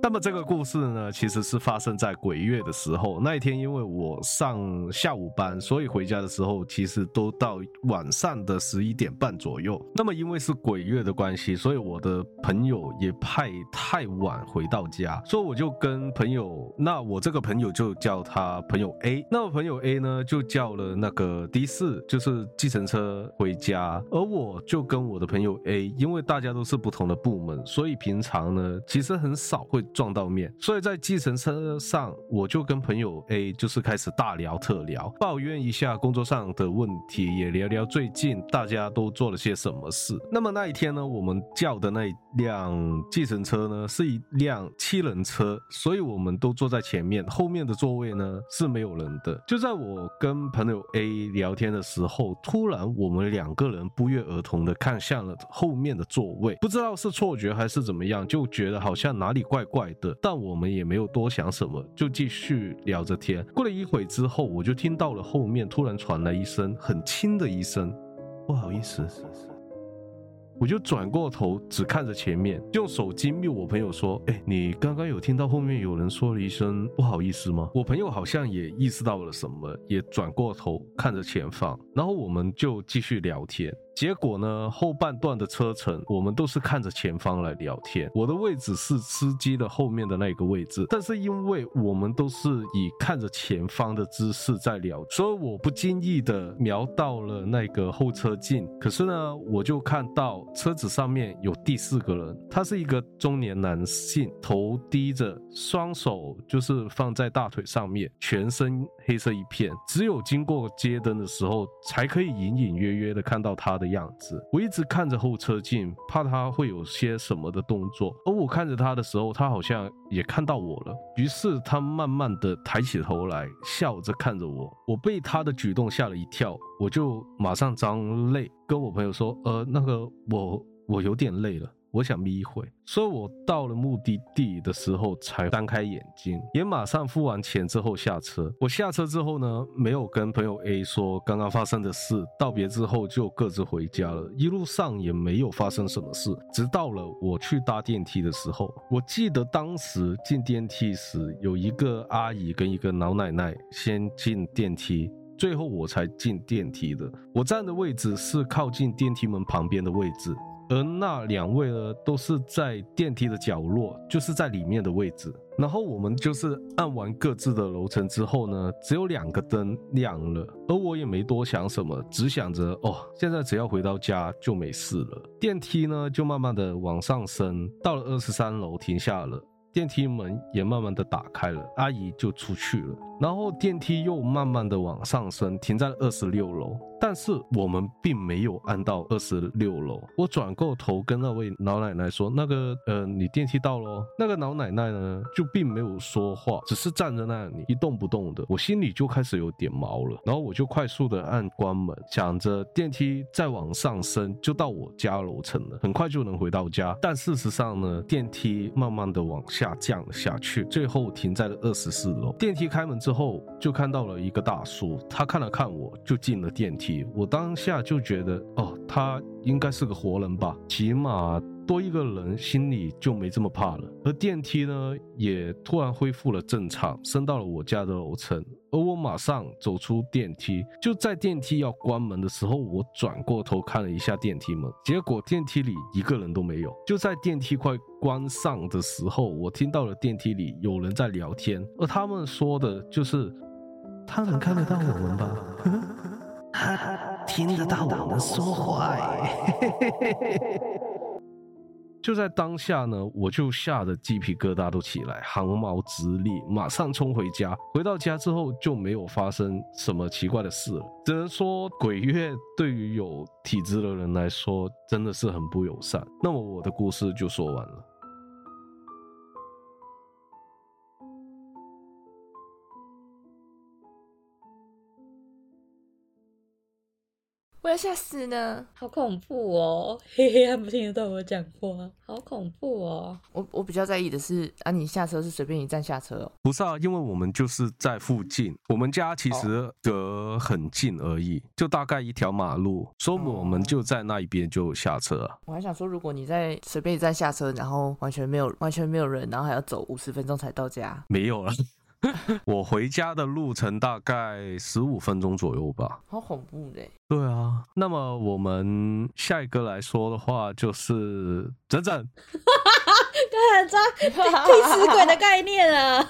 那么这个故事呢，其实是发生在鬼月的时候。那一天，因为我上下午班，所以回家的时候其实都到晚上的十一点半左右。那么因为是鬼月的关系，所以我的朋友也派太晚回到家，所以我就跟朋友，那我这个朋友就叫他朋友 A，那我朋友 A 呢就叫了那个的士，就是计程车回家，而我就跟我的朋友 A，因为大家都是不同的部门，所以平常呢其实很少会撞到面，所以在计程车上，我就跟朋友 A 就是开始大聊特聊，抱怨一下工作上的问题，也聊聊最近大家都做了些什么事。那么那一天呢，我们叫的那一辆计程车呢是一辆七人车，所以我们都坐在前面，后面的座位呢是没有人的。就在我跟朋友 A 聊天的时候，突然我们两个人不约而同的看向了后面的座位，不知道是错觉还是怎么样，就觉得好像哪里怪怪怪的，但我们也没有多想什么，就继续聊着天。过了一会之后，我就听到了后面突然传来一声很轻的一声，不好意思。我就转过头，只看着前面，用手机瞄我朋友说：“哎，你刚刚有听到后面有人说了一声不好意思吗？”我朋友好像也意识到了什么，也转过头看着前方，然后我们就继续聊天。结果呢，后半段的车程，我们都是看着前方来聊天。我的位置是司机的后面的那个位置，但是因为我们都是以看着前方的姿势在聊，所以我不经意的瞄到了那个后车镜。可是呢，我就看到车子上面有第四个人，他是一个中年男性，头低着，双手就是放在大腿上面，全身黑色一片，只有经过街灯的时候，才可以隐隐约约的看到他的样子。我一直看着后车镜，怕他会有些什么的动作。而我看着他的时候，他好像也看到我了。于是他慢慢的抬起头来，笑着看着我。我被他的举动吓了一跳，我就马上张泪，跟我朋友说：“呃，那个我我有点累了。”我想眯一会，所以我到了目的地的时候才张开眼睛，也马上付完钱之后下车。我下车之后呢，没有跟朋友 A 说刚刚发生的事，道别之后就各自回家了。一路上也没有发生什么事，直到了我去搭电梯的时候，我记得当时进电梯时，有一个阿姨跟一个老奶奶先进电梯。最后我才进电梯的，我站的位置是靠近电梯门旁边的位置。而那两位呢，都是在电梯的角落，就是在里面的位置。然后我们就是按完各自的楼层之后呢，只有两个灯亮了，而我也没多想什么，只想着哦，现在只要回到家就没事了。电梯呢就慢慢的往上升，到了二十三楼停下了。电梯门也慢慢的打开了，阿姨就出去了。然后电梯又慢慢的往上升，停在了二十六楼。但是我们并没有按到二十六楼。我转过头跟那位老奶奶说：“那个，呃，你电梯到了。”那个老奶奶呢，就并没有说话，只是站在那里一动不动的。我心里就开始有点毛了，然后我就快速的按关门，想着电梯再往上升就到我家楼层了，很快就能回到家。但事实上呢，电梯慢慢的往下降了下去，最后停在了二十四楼。电梯开门之之后，就看到了一个大叔，他看了看我，就进了电梯。我当下就觉得，哦，他应该是个活人吧，起码多一个人，心里就没这么怕了。而电梯呢，也突然恢复了正常，升到了我家的楼层。而我马上走出电梯，就在电梯要关门的时候，我转过头看了一下电梯门，结果电梯里一个人都没有。就在电梯快关上的时候，我听到了电梯里有人在聊天，而他们说的就是他能看得到我们吧？[LAUGHS] 听得到我们说话。[LAUGHS] 就在当下呢，我就吓得鸡皮疙瘩都起来，汗毛直立，马上冲回家。回到家之后就没有发生什么奇怪的事了。只能说鬼月对于有体质的人来说真的是很不友善。那么我的故事就说完了。我要吓死呢！好恐怖哦，嘿嘿，他们听得到我讲话，好恐怖哦。我我比较在意的是，啊，你下车是随便一站下车哦？不是啊，因为我们就是在附近，我们家其实隔很近而已，就大概一条马路，所以我们就在那一边就下车。我还想说，如果你在随便一站下车，然后完全没有完全没有人，然后还要走五十分钟才到家，没有了。[LAUGHS] 我回家的路程大概十五分钟左右吧，好恐怖嘞！对啊，那么我们下一个来说的话，就是整整，看抓替死鬼的概念啊！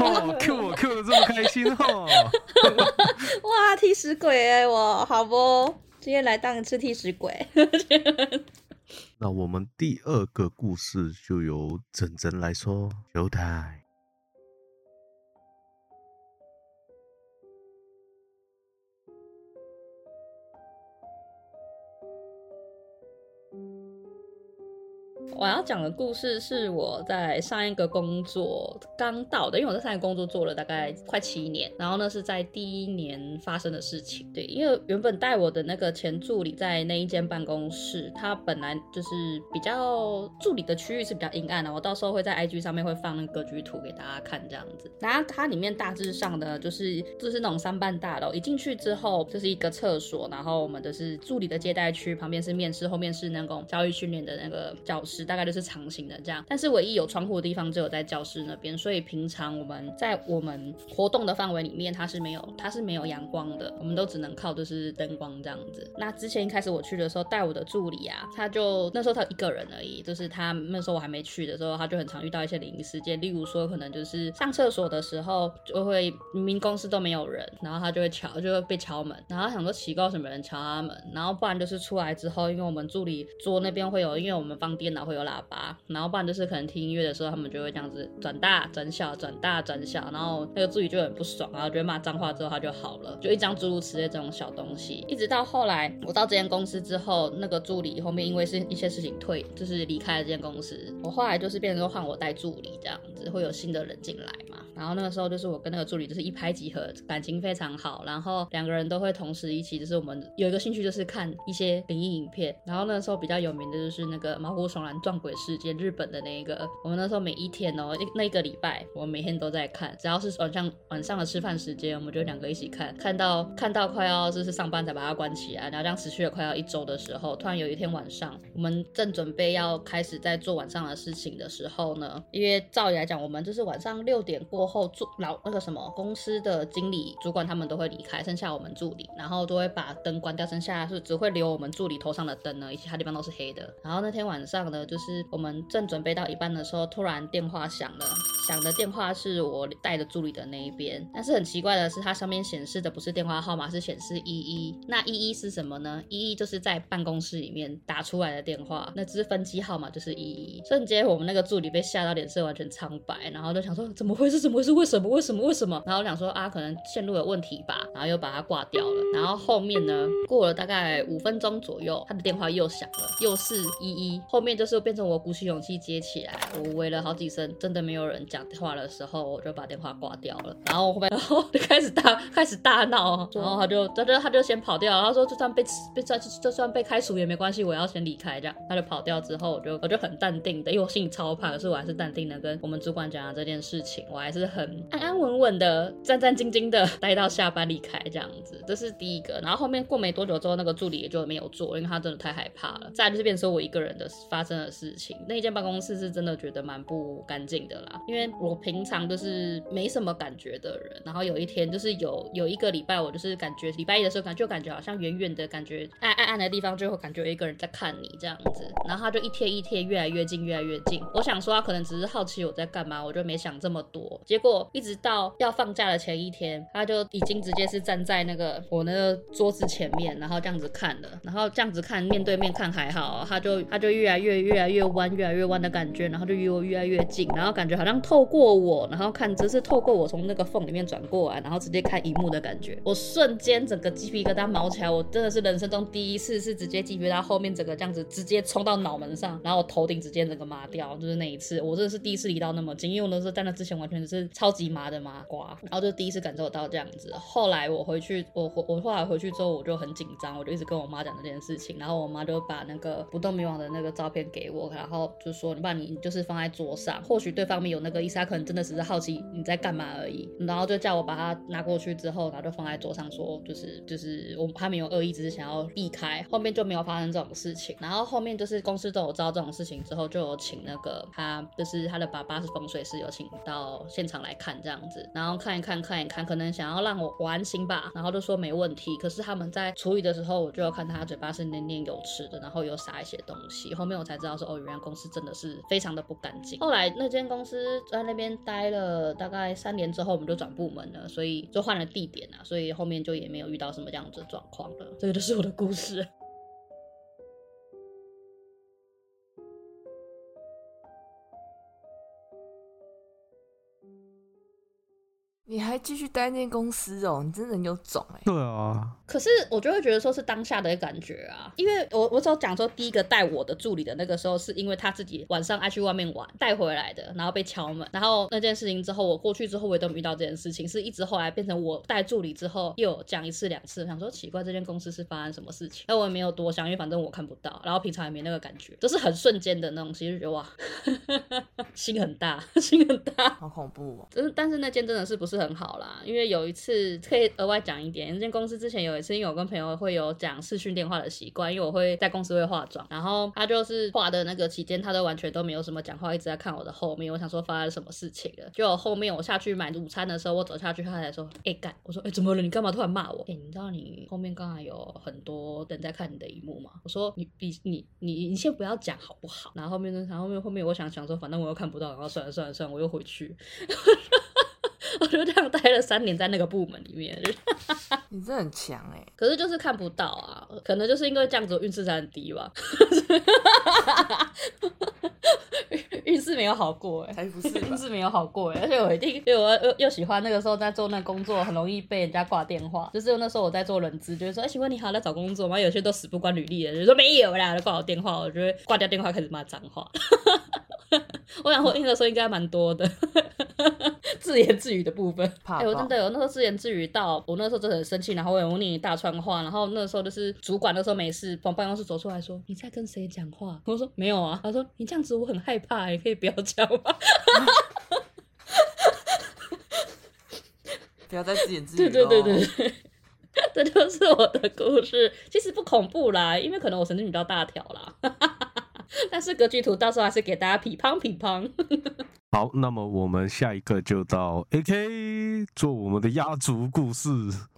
哦，Q 我 Q 的这么开心哦！[LAUGHS] 哇，替死鬼哎，我好不？今天来当一次替死鬼。[LAUGHS] 那我们第二个故事就由整整来说，有台。我要讲的故事是我在上一个工作刚到的，因为我在上一个工作做了大概快七年，然后呢是在第一年发生的事情。对，因为原本带我的那个前助理在那一间办公室，他本来就是比较助理的区域是比较阴暗的，我到时候会在 IG 上面会放那个格局图给大家看这样子。然后它里面大致上的就是就是那种三半大楼，一进去之后就是一个厕所，然后我们的是助理的接待区，旁边是面试，后面是那种教育训练的那个教室。大概就是长形的这样，但是唯一有窗户的地方只有在教室那边，所以平常我们在我们活动的范围里面，它是没有它是没有阳光的，我们都只能靠就是灯光这样子。那之前一开始我去的时候，带我的助理啊，他就那时候他一个人而已，就是他那时候我还没去的时候，他就很常遇到一些灵异事件，例如说可能就是上厕所的时候就会明明公司都没有人，然后他就会敲就会被敲门，然后他想说奇怪什么人敲他门，然后不然就是出来之后，因为我们助理桌那边会有，因为我们放电脑会。有喇叭，然后不然就是可能听音乐的时候，他们就会这样子转大转小，转大转小，然后那个助理就很不爽，然后就骂脏话，之后他就好了，就一张诸如此类这种小东西，一直到后来我到这间公司之后，那个助理后面因为是一些事情退，就是离开了这间公司，我后来就是变成说换我带助理这样子，会有新的人进来嘛，然后那个时候就是我跟那个助理就是一拍即合，感情非常好，然后两个人都会同时一起，就是我们有一个兴趣就是看一些灵异影片，然后那个时候比较有名的就是那个毛骨悚然。撞鬼事件，日本的那一个，我们那时候每一天哦，那个礼拜，我们每天都在看，只要是晚上晚上的吃饭时间，我们就两个一起看，看到看到快要就是上班才把它关起来，然后这样持续了快要一周的时候，突然有一天晚上，我们正准备要开始在做晚上的事情的时候呢，因为照理来讲，我们就是晚上六点过后，做老那个什么公司的经理、主管他们都会离开，剩下我们助理，然后都会把灯关掉，剩下是只会留我们助理头上的灯呢，其他地方都是黑的。然后那天晚上呢。就是我们正准备到一半的时候，突然电话响了。响的电话是我带的助理的那一边，但是很奇怪的是，它上面显示的不是电话号码，是显示一一。那一一是什么呢？一一就是在办公室里面打出来的电话，那只分机号码就是一一。瞬间，我们那个助理被吓到脸色完全苍白，然后就想说怎么会是怎么么回事？为什么？为什么？为什么？然后我想说啊，可能线路有问题吧，然后又把它挂掉了。然后后面呢，过了大概五分钟左右，他的电话又响了，又是一一。后面就是变成我鼓起勇气接起来，我喂了好几声，真的没有人讲话的时候，我就把电话挂掉了。然后后面 [LAUGHS] 然后就开始大开始大闹，然后他就他就他就先跑掉了。他说就算被被就就算被开除也没关系，我要先离开这样。他就跑掉之后，我就我就很淡定的，因为我心里超怕，可是我还是淡定的跟我们主管讲了这件事情，我还是很安安稳稳的、战战兢兢的待到下班离开这样子。这是第一个。然后后面过没多久之后，那个助理也就没有做，因为他真的太害怕了。再就是变成我一个人的发生的事情，那一间办公室是真的觉得蛮不干净的啦。因为我平常就是没什么感觉的人，然后有一天就是有有一个礼拜，我就是感觉礼拜一的时候感就感觉好像远远的感觉暗暗暗的地方，就会感觉有一个人在看你这样子。然后他就一天一天越来越近，越来越近。我想说他可能只是好奇我在干嘛，我就没想这么多。结果一直到要放假的前一天，他就已经直接是站在那个我那个桌子前面，然后这样子看了，然后这样子看面对面看还好，他就他就越来越越来越弯，越来越弯的感觉，然后就离我越来越近，然后感觉好像透过我，然后看只是透过我从那个缝里面转过来，然后直接看荧幕的感觉，我瞬间整个鸡皮疙瘩毛起来，我真的是人生中第一次是直接鸡皮疙瘩后面整个这样子直接冲到脑门上，然后我头顶直接整个麻掉，就是那一次，我真的是第一次离到那么近，因为我那时候在那之前完全是超级麻的麻瓜，然后就第一次感受到这样子。后来我回去，我回我后来回去之后我就很紧张，我就一直跟我妈讲这件事情，然后我妈就把那个不动明王的那个照片给我，然后就说你把你就是放在桌上，或许对方面有那个意思，他可能真的只是好奇你在干嘛而已，然后就叫我把它拿过去之后，然后就放在桌上说就是就是我他没有恶意，只是想要避开，后面就没有发生这种事情，然后后面就是公司都有知道这种事情之后，就有请那个他就是他的爸爸是风水师，有请到现场常来看这样子，然后看一看看一看，可能想要让我玩心吧，然后就说没问题，可是他们在处理的时候，我就要看他嘴巴是念念有词的，然后有撒一些东西，后面我才知道说哦，原来公司真的是非常的不干净。后来那间公司在那边待了大概三年之后，我们就转部门了，所以就换了地点啊，所以后面就也没有遇到什么这样子的状况了。这个就是我的故事。你还继续待那间公司哦？你真的很有种哎！对啊，可是我就会觉得说是当下的感觉啊，因为我我只有讲说第一个带我的助理的那个时候，是因为他自己晚上爱去外面玩带回来的，然后被敲门，然后那件事情之后，我过去之后我也都没遇到这件事情，是一直后来变成我带助理之后又有讲一次两次，想说奇怪这间公司是发生什么事情，那我也没有多想，因为反正我看不到，然后平常也没那个感觉，都是很瞬间的那种，其实觉得哇，[LAUGHS] 心很大，心很大，好恐怖哦！但是但是那件真的是不是很好啦，因为有一次可以额外讲一点，那间公司之前有一次，因为我跟朋友会有讲视讯电话的习惯，因为我会在公司会化妆，然后他就是化的那个期间，他都完全都没有什么讲话，一直在看我的后面。我想说发生什么事情了，就后面我下去买午餐的时候，我走下去，他才说：“哎干！”我说：“哎怎么了？你干嘛突然骂我？”哎，你知道你后面刚才有很多人在看你的一幕吗？我说：“你比你你你先不要讲好不好？”然后后面呢，然后后面后面我想想说，反正我又看不到，然后算了算了算了，我又回去。[LAUGHS] 我就这样待了三年在那个部门里面，[LAUGHS] 你真的很强哎！可是就是看不到啊，可能就是因为这样子运势才很低吧，运势没有好过哎，才不是吧运势没有好过哎，而且我一定，因为我又又喜欢那个时候在做那工作，很容易被人家挂电话，就是那时候我在做人资，就是说，哎，请问你好，在找工作吗？有些都死不关履历的，就说没有啦，就挂我电话，我就会挂掉电话，开始骂脏话。[LAUGHS] 我想说，那个时候应该蛮多的 [LAUGHS] 自言自语的部分。哎、我真的有那时候自言自语到我那时候真的很生气，然后我有念一大串话，然后那时候就是主管那时候没事从办公室走出来说：“你在跟谁讲话？”我说：“没有啊。”他说：“你这样子我很害怕，你可以不要讲吗不要再自言自语对了。对对对对。[LAUGHS] 这就是我的故事，其实不恐怖啦，因为可能我神经比较大条啦，[LAUGHS] 但是格局图到时候还是给大家匹乓匹乓。[LAUGHS] 好，那么我们下一个就到 AK 做我们的压轴故事。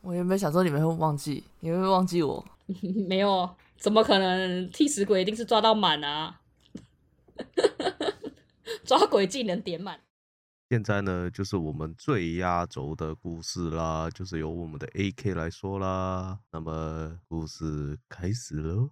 我原本想说你们会忘记，你们会忘记我。[LAUGHS] 没有，怎么可能？替死鬼一定是抓到满啊！抓鬼技能点满。现在呢，就是我们最压轴的故事啦，就是由我们的 AK 来说啦。那么故事开始喽。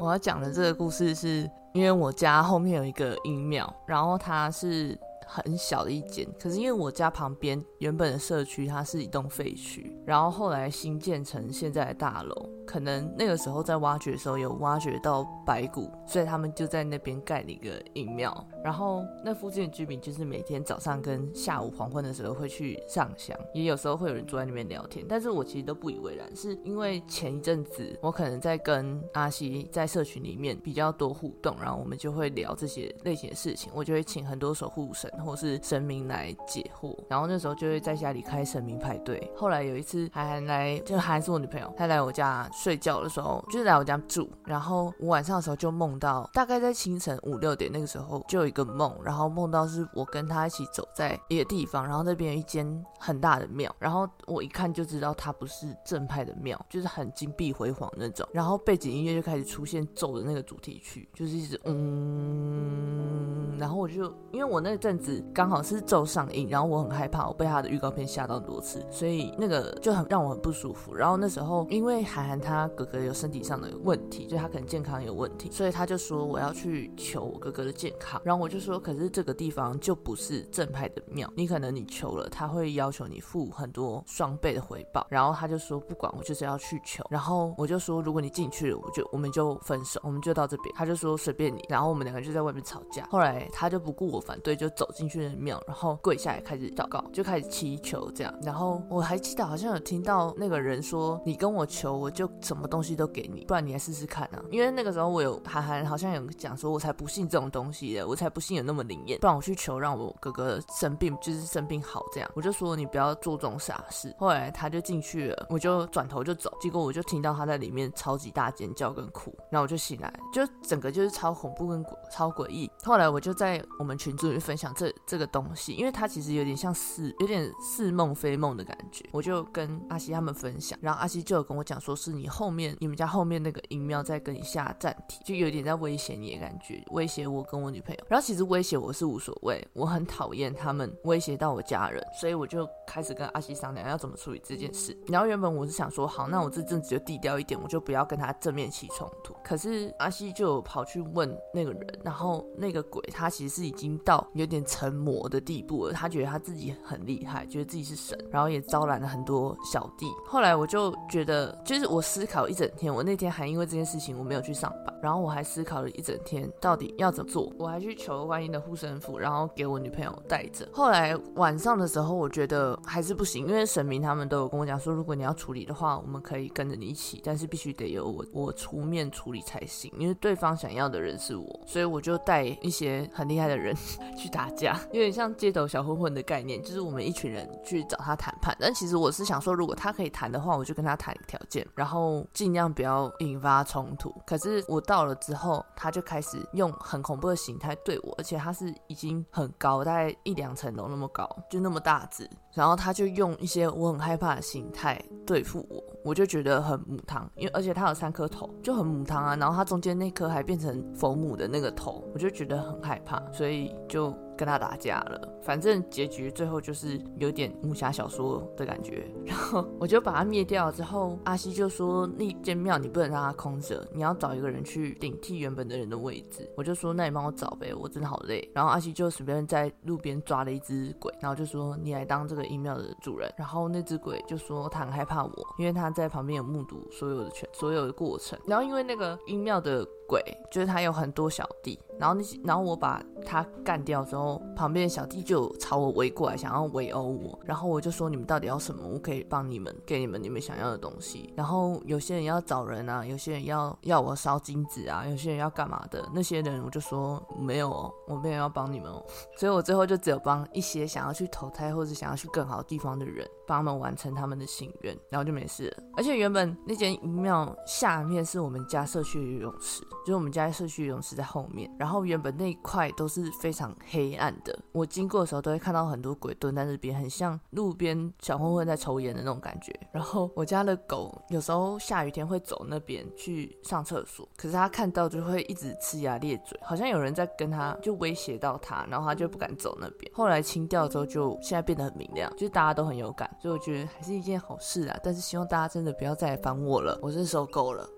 我要讲的这个故事是因为我家后面有一个阴庙，然后它是。很小的一间，可是因为我家旁边原本的社区它是一栋废墟，然后后来新建成现在的大楼，可能那个时候在挖掘的时候有挖掘到白骨，所以他们就在那边盖了一个阴庙。然后那附近的居民就是每天早上跟下午黄昏的时候会去上香，也有时候会有人坐在那边聊天，但是我其实都不以为然，是因为前一阵子我可能在跟阿西在社群里面比较多互动，然后我们就会聊这些类型的事情，我就会请很多守护神。或是神明来解惑，然后那时候就会在家里开神明派对。后来有一次，涵涵来，就涵涵是我女朋友，她来我家睡觉的时候，就是来我家住。然后我晚上的时候就梦到，大概在清晨五六点那个时候，就一个梦，然后梦到是我跟他一起走在一个地方，然后那边有一间很大的庙，然后我一看就知道它不是正派的庙，就是很金碧辉煌那种。然后背景音乐就开始出现咒的那个主题曲，就是一直嗯，然后我就因为我那阵子。刚好是咒上映，然后我很害怕，我被他的预告片吓到多次，所以那个就很让我很不舒服。然后那时候因为涵涵他哥哥有身体上的问题，就他可能健康有问题，所以他就说我要去求我哥哥的健康。然后我就说，可是这个地方就不是正派的庙，你可能你求了，他会要求你付很多双倍的回报。然后他就说不管我就是要去求。然后我就说如果你进去了，我就我们就分手，我们就到这边。他就说随便你。然后我们两个就在外面吵架。后来他就不顾我反对，就走进。去的庙，然后跪下来开始祷告，就开始祈求这样。然后我还记得好像有听到那个人说：“你跟我求，我就什么东西都给你，不然你来试试看啊。”因为那个时候我有涵涵好像有讲说：“我才不信这种东西的，我才不信有那么灵验，不然我去求让我哥哥生病，就是生病好这样。”我就说：“你不要做这种傻事。”后来他就进去了，我就转头就走，结果我就听到他在里面超级大尖叫跟哭，然后我就醒来，就整个就是超恐怖跟超诡异。后来我就在我们群组里面分享这。这个东西，因为它其实有点像似有点似梦非梦的感觉，我就跟阿西他们分享，然后阿西就有跟我讲，说是你后面你们家后面那个音庙在跟你下暂停，就有点在威胁你的感觉，威胁我跟我女朋友。然后其实威胁我是无所谓，我很讨厌他们威胁到我家人，所以我就开始跟阿西商量要怎么处理这件事。然后原本我是想说，好，那我这阵子就低调一点，我就不要跟他正面起冲突。可是阿西就跑去问那个人，然后那个鬼他其实是已经到有点成魔的地步了，他觉得他自己很厉害，觉得自己是神，然后也招揽了很多小弟。后来我就觉得，就是我思考一整天，我那天还因为这件事情我没有去上班，然后我还思考了一整天到底要怎么做，我还去求求观音的护身符，然后给我女朋友带着。后来晚上的时候，我觉得还是不行，因为神明他们都有跟我讲说，如果你要处理的话，我们可以跟着你一起，但是必须得由我我出面处理才行，因为对方想要的人是我，所以我就带一些很厉害的人 [LAUGHS] 去打架，有点像街头小混混的概念，就是我们一群人去找他谈判。但其实我是想说，如果他可以谈的话，我就跟他谈条件，然后尽量不要引发冲突。可是我到了之后，他就开始用很恐怖的形态对而且它是已经很高，大概一两层楼那么高，就那么大只。然后他就用一些我很害怕的形态对付我，我就觉得很母汤，因为而且他有三颗头，就很母汤啊。然后他中间那颗还变成佛母的那个头，我就觉得很害怕，所以就跟他打架了。反正结局最后就是有点武侠小说的感觉。然后我就把他灭掉之后，阿西就说那间庙你不能让它空着，你要找一个人去顶替原本的人的位置。我就说那你帮我找呗，我真的好累。然后阿西就随便在路边抓了一只鬼，然后就说你来当这个。阴庙的主人，然后那只鬼就说他很害怕我，因为他在旁边有目睹所有的全所有的过程。然后因为那个阴庙的鬼，就是他有很多小弟，然后那些然后我把他干掉之后，旁边的小弟就朝我围过来，想要围殴我。然后我就说你们到底要什么？我可以帮你们，给你们你们想要的东西。然后有些人要找人啊，有些人要要我烧金子啊，有些人要干嘛的？那些人我就说没有哦，我没有要帮你们哦。[LAUGHS] 所以我最后就只有帮一些想要去投胎或者想要去更好地方的人，帮他们完成他们的心愿，然后就没事了。而且原本那间庙下面是我们家社区游泳池，就是我们家社区游泳池在后面。然后原本那一块都是非常黑暗的，我经过的时候都会看到很多鬼蹲在那边，很像路边小混混在抽烟的那种感觉。然后我家的狗有时候下雨天会走那边去上厕所，可是它看到就会一直呲牙咧嘴，好像有人在跟它就威胁到它，然后它就不敢走那边。后来清掉之后，就现在变得很明亮，就是大家都很有感，所以我觉得还是一件好事啊。但是希望大家真的不要再来烦我了，我是受够了。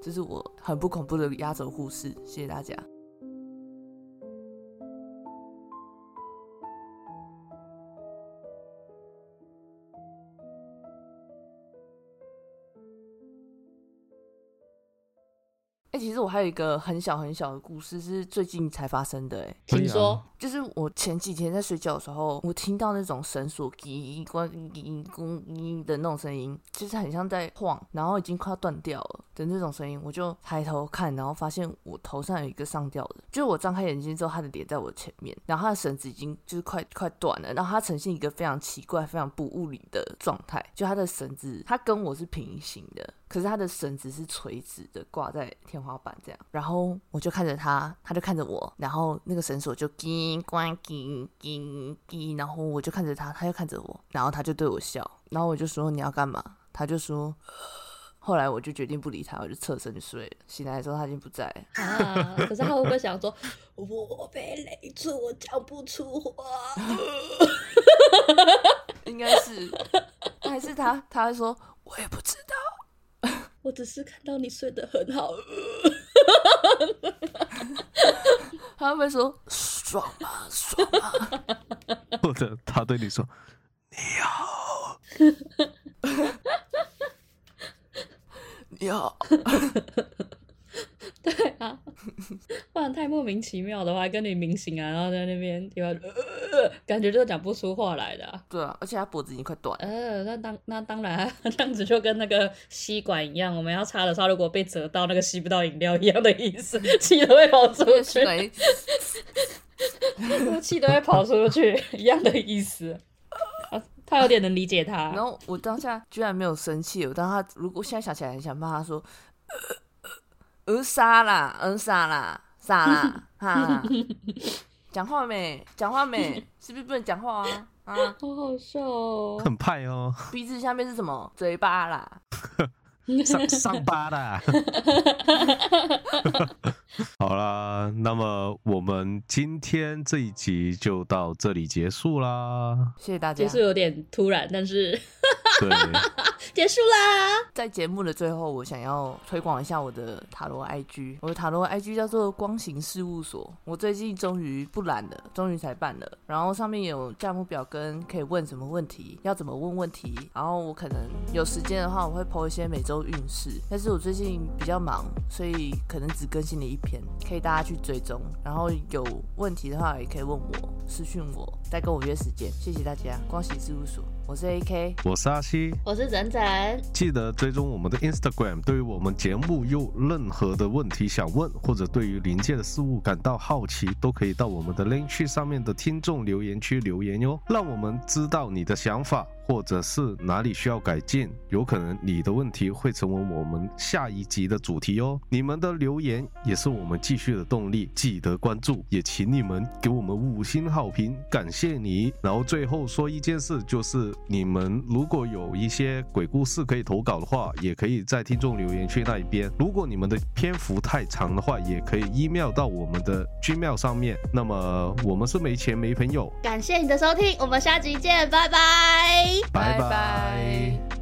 这是我很不恐怖的压轴故事，谢谢大家。哎、其实我还有一个很小很小的故事，是最近才发生的、哎，可以啊请说。就是我前几天在睡觉的时候，我听到那种绳索叽关叽咕叽的那种声音，就是很像在晃，然后已经快要断掉了的那种声音，我就抬头看，然后发现我头上有一个上吊的，就是我张开眼睛之后，他的脸在我前面，然后他的绳子已经就是快快断了，然后他呈现一个非常奇怪、非常不物理的状态，就他的绳子，他跟我是平行的，可是他的绳子是垂直的挂在天花板这样，然后我就看着他，他就看着我，然后那个绳索就叽关叽叽叽，然后我就看着他，他又看着我，然后他就对我笑，然后我就说你要干嘛？他就说。后来我就决定不理他，我就侧身睡了。醒来的时候他已经不在了。啊！可是他会不会想说，我被雷住，我讲不出话？[LAUGHS] 应该是，还是他？他会说，我也不知道。我只是看到你睡得很好。[LAUGHS] 他会不会说爽啊爽啊？[LAUGHS] 或者他对你说 [LAUGHS] 你好，你好，[LAUGHS] 对啊，不然太莫名其妙的话，跟你明星啊，然后在那边感觉就讲不出话来的、啊。对啊，而且他脖子已经快断了。呃，那当那当然，这样子就跟那个吸管一样，我们要插的时候，如果被折到，那个吸不到饮料一样的意思，[LAUGHS] 气都会跑出去，[LAUGHS] 气都会跑出去，一样的意思。啊他有点能理解他，然后我当下居然没有生气，我当他如果现在想起来，很想骂他说：“呃呃杀啦，嗯杀啦，杀啦，[LAUGHS] 哈，讲话没？讲话没？是不是不能讲话啊？啊，好好笑哦。很派哦，鼻子下面是什么？嘴巴啦。[LAUGHS] 上上巴啦。[LAUGHS] 好啦，那么我们今天这一集就到这里结束啦。谢谢大家结束。有点突然，但是对，结束啦。在节目的最后，我想要推广一下我的塔罗 IG。我的塔罗 IG 叫做光行事务所。我最近终于不懒了，终于才办了。然后上面有价目表跟可以问什么问题，要怎么问问题。然后我可能有时间的话，我会 po 一些每周运势。但是我最近比较忙，所以可能只更新了一篇，可以大家去追踪。然后有问题的话，也可以问我，私讯我，再跟我约时间。谢谢大家，光行事务所，我是 AK。我是阿西，我是整整，记得追踪我们的 Instagram。对于我们节目有任何的问题想问，或者对于临界的事物感到好奇，都可以到我们的 link 去上面的听众留言区留言哟，让我们知道你的想法，或者是哪里需要改进。有可能你的问题会成为我们下一集的主题哦。你们的留言也是我们继续的动力，记得关注，也请你们给我们五星好评，感谢你。然后最后说一件事，就是你们如果有一些鬼故事可以投稿的话，也可以在听众留言区那一边。如果你们的篇幅太长的话，也可以 email 到我们的 Gmail 上面。那么我们是没钱没朋友，感谢你的收听，我们下集见，拜拜拜。拜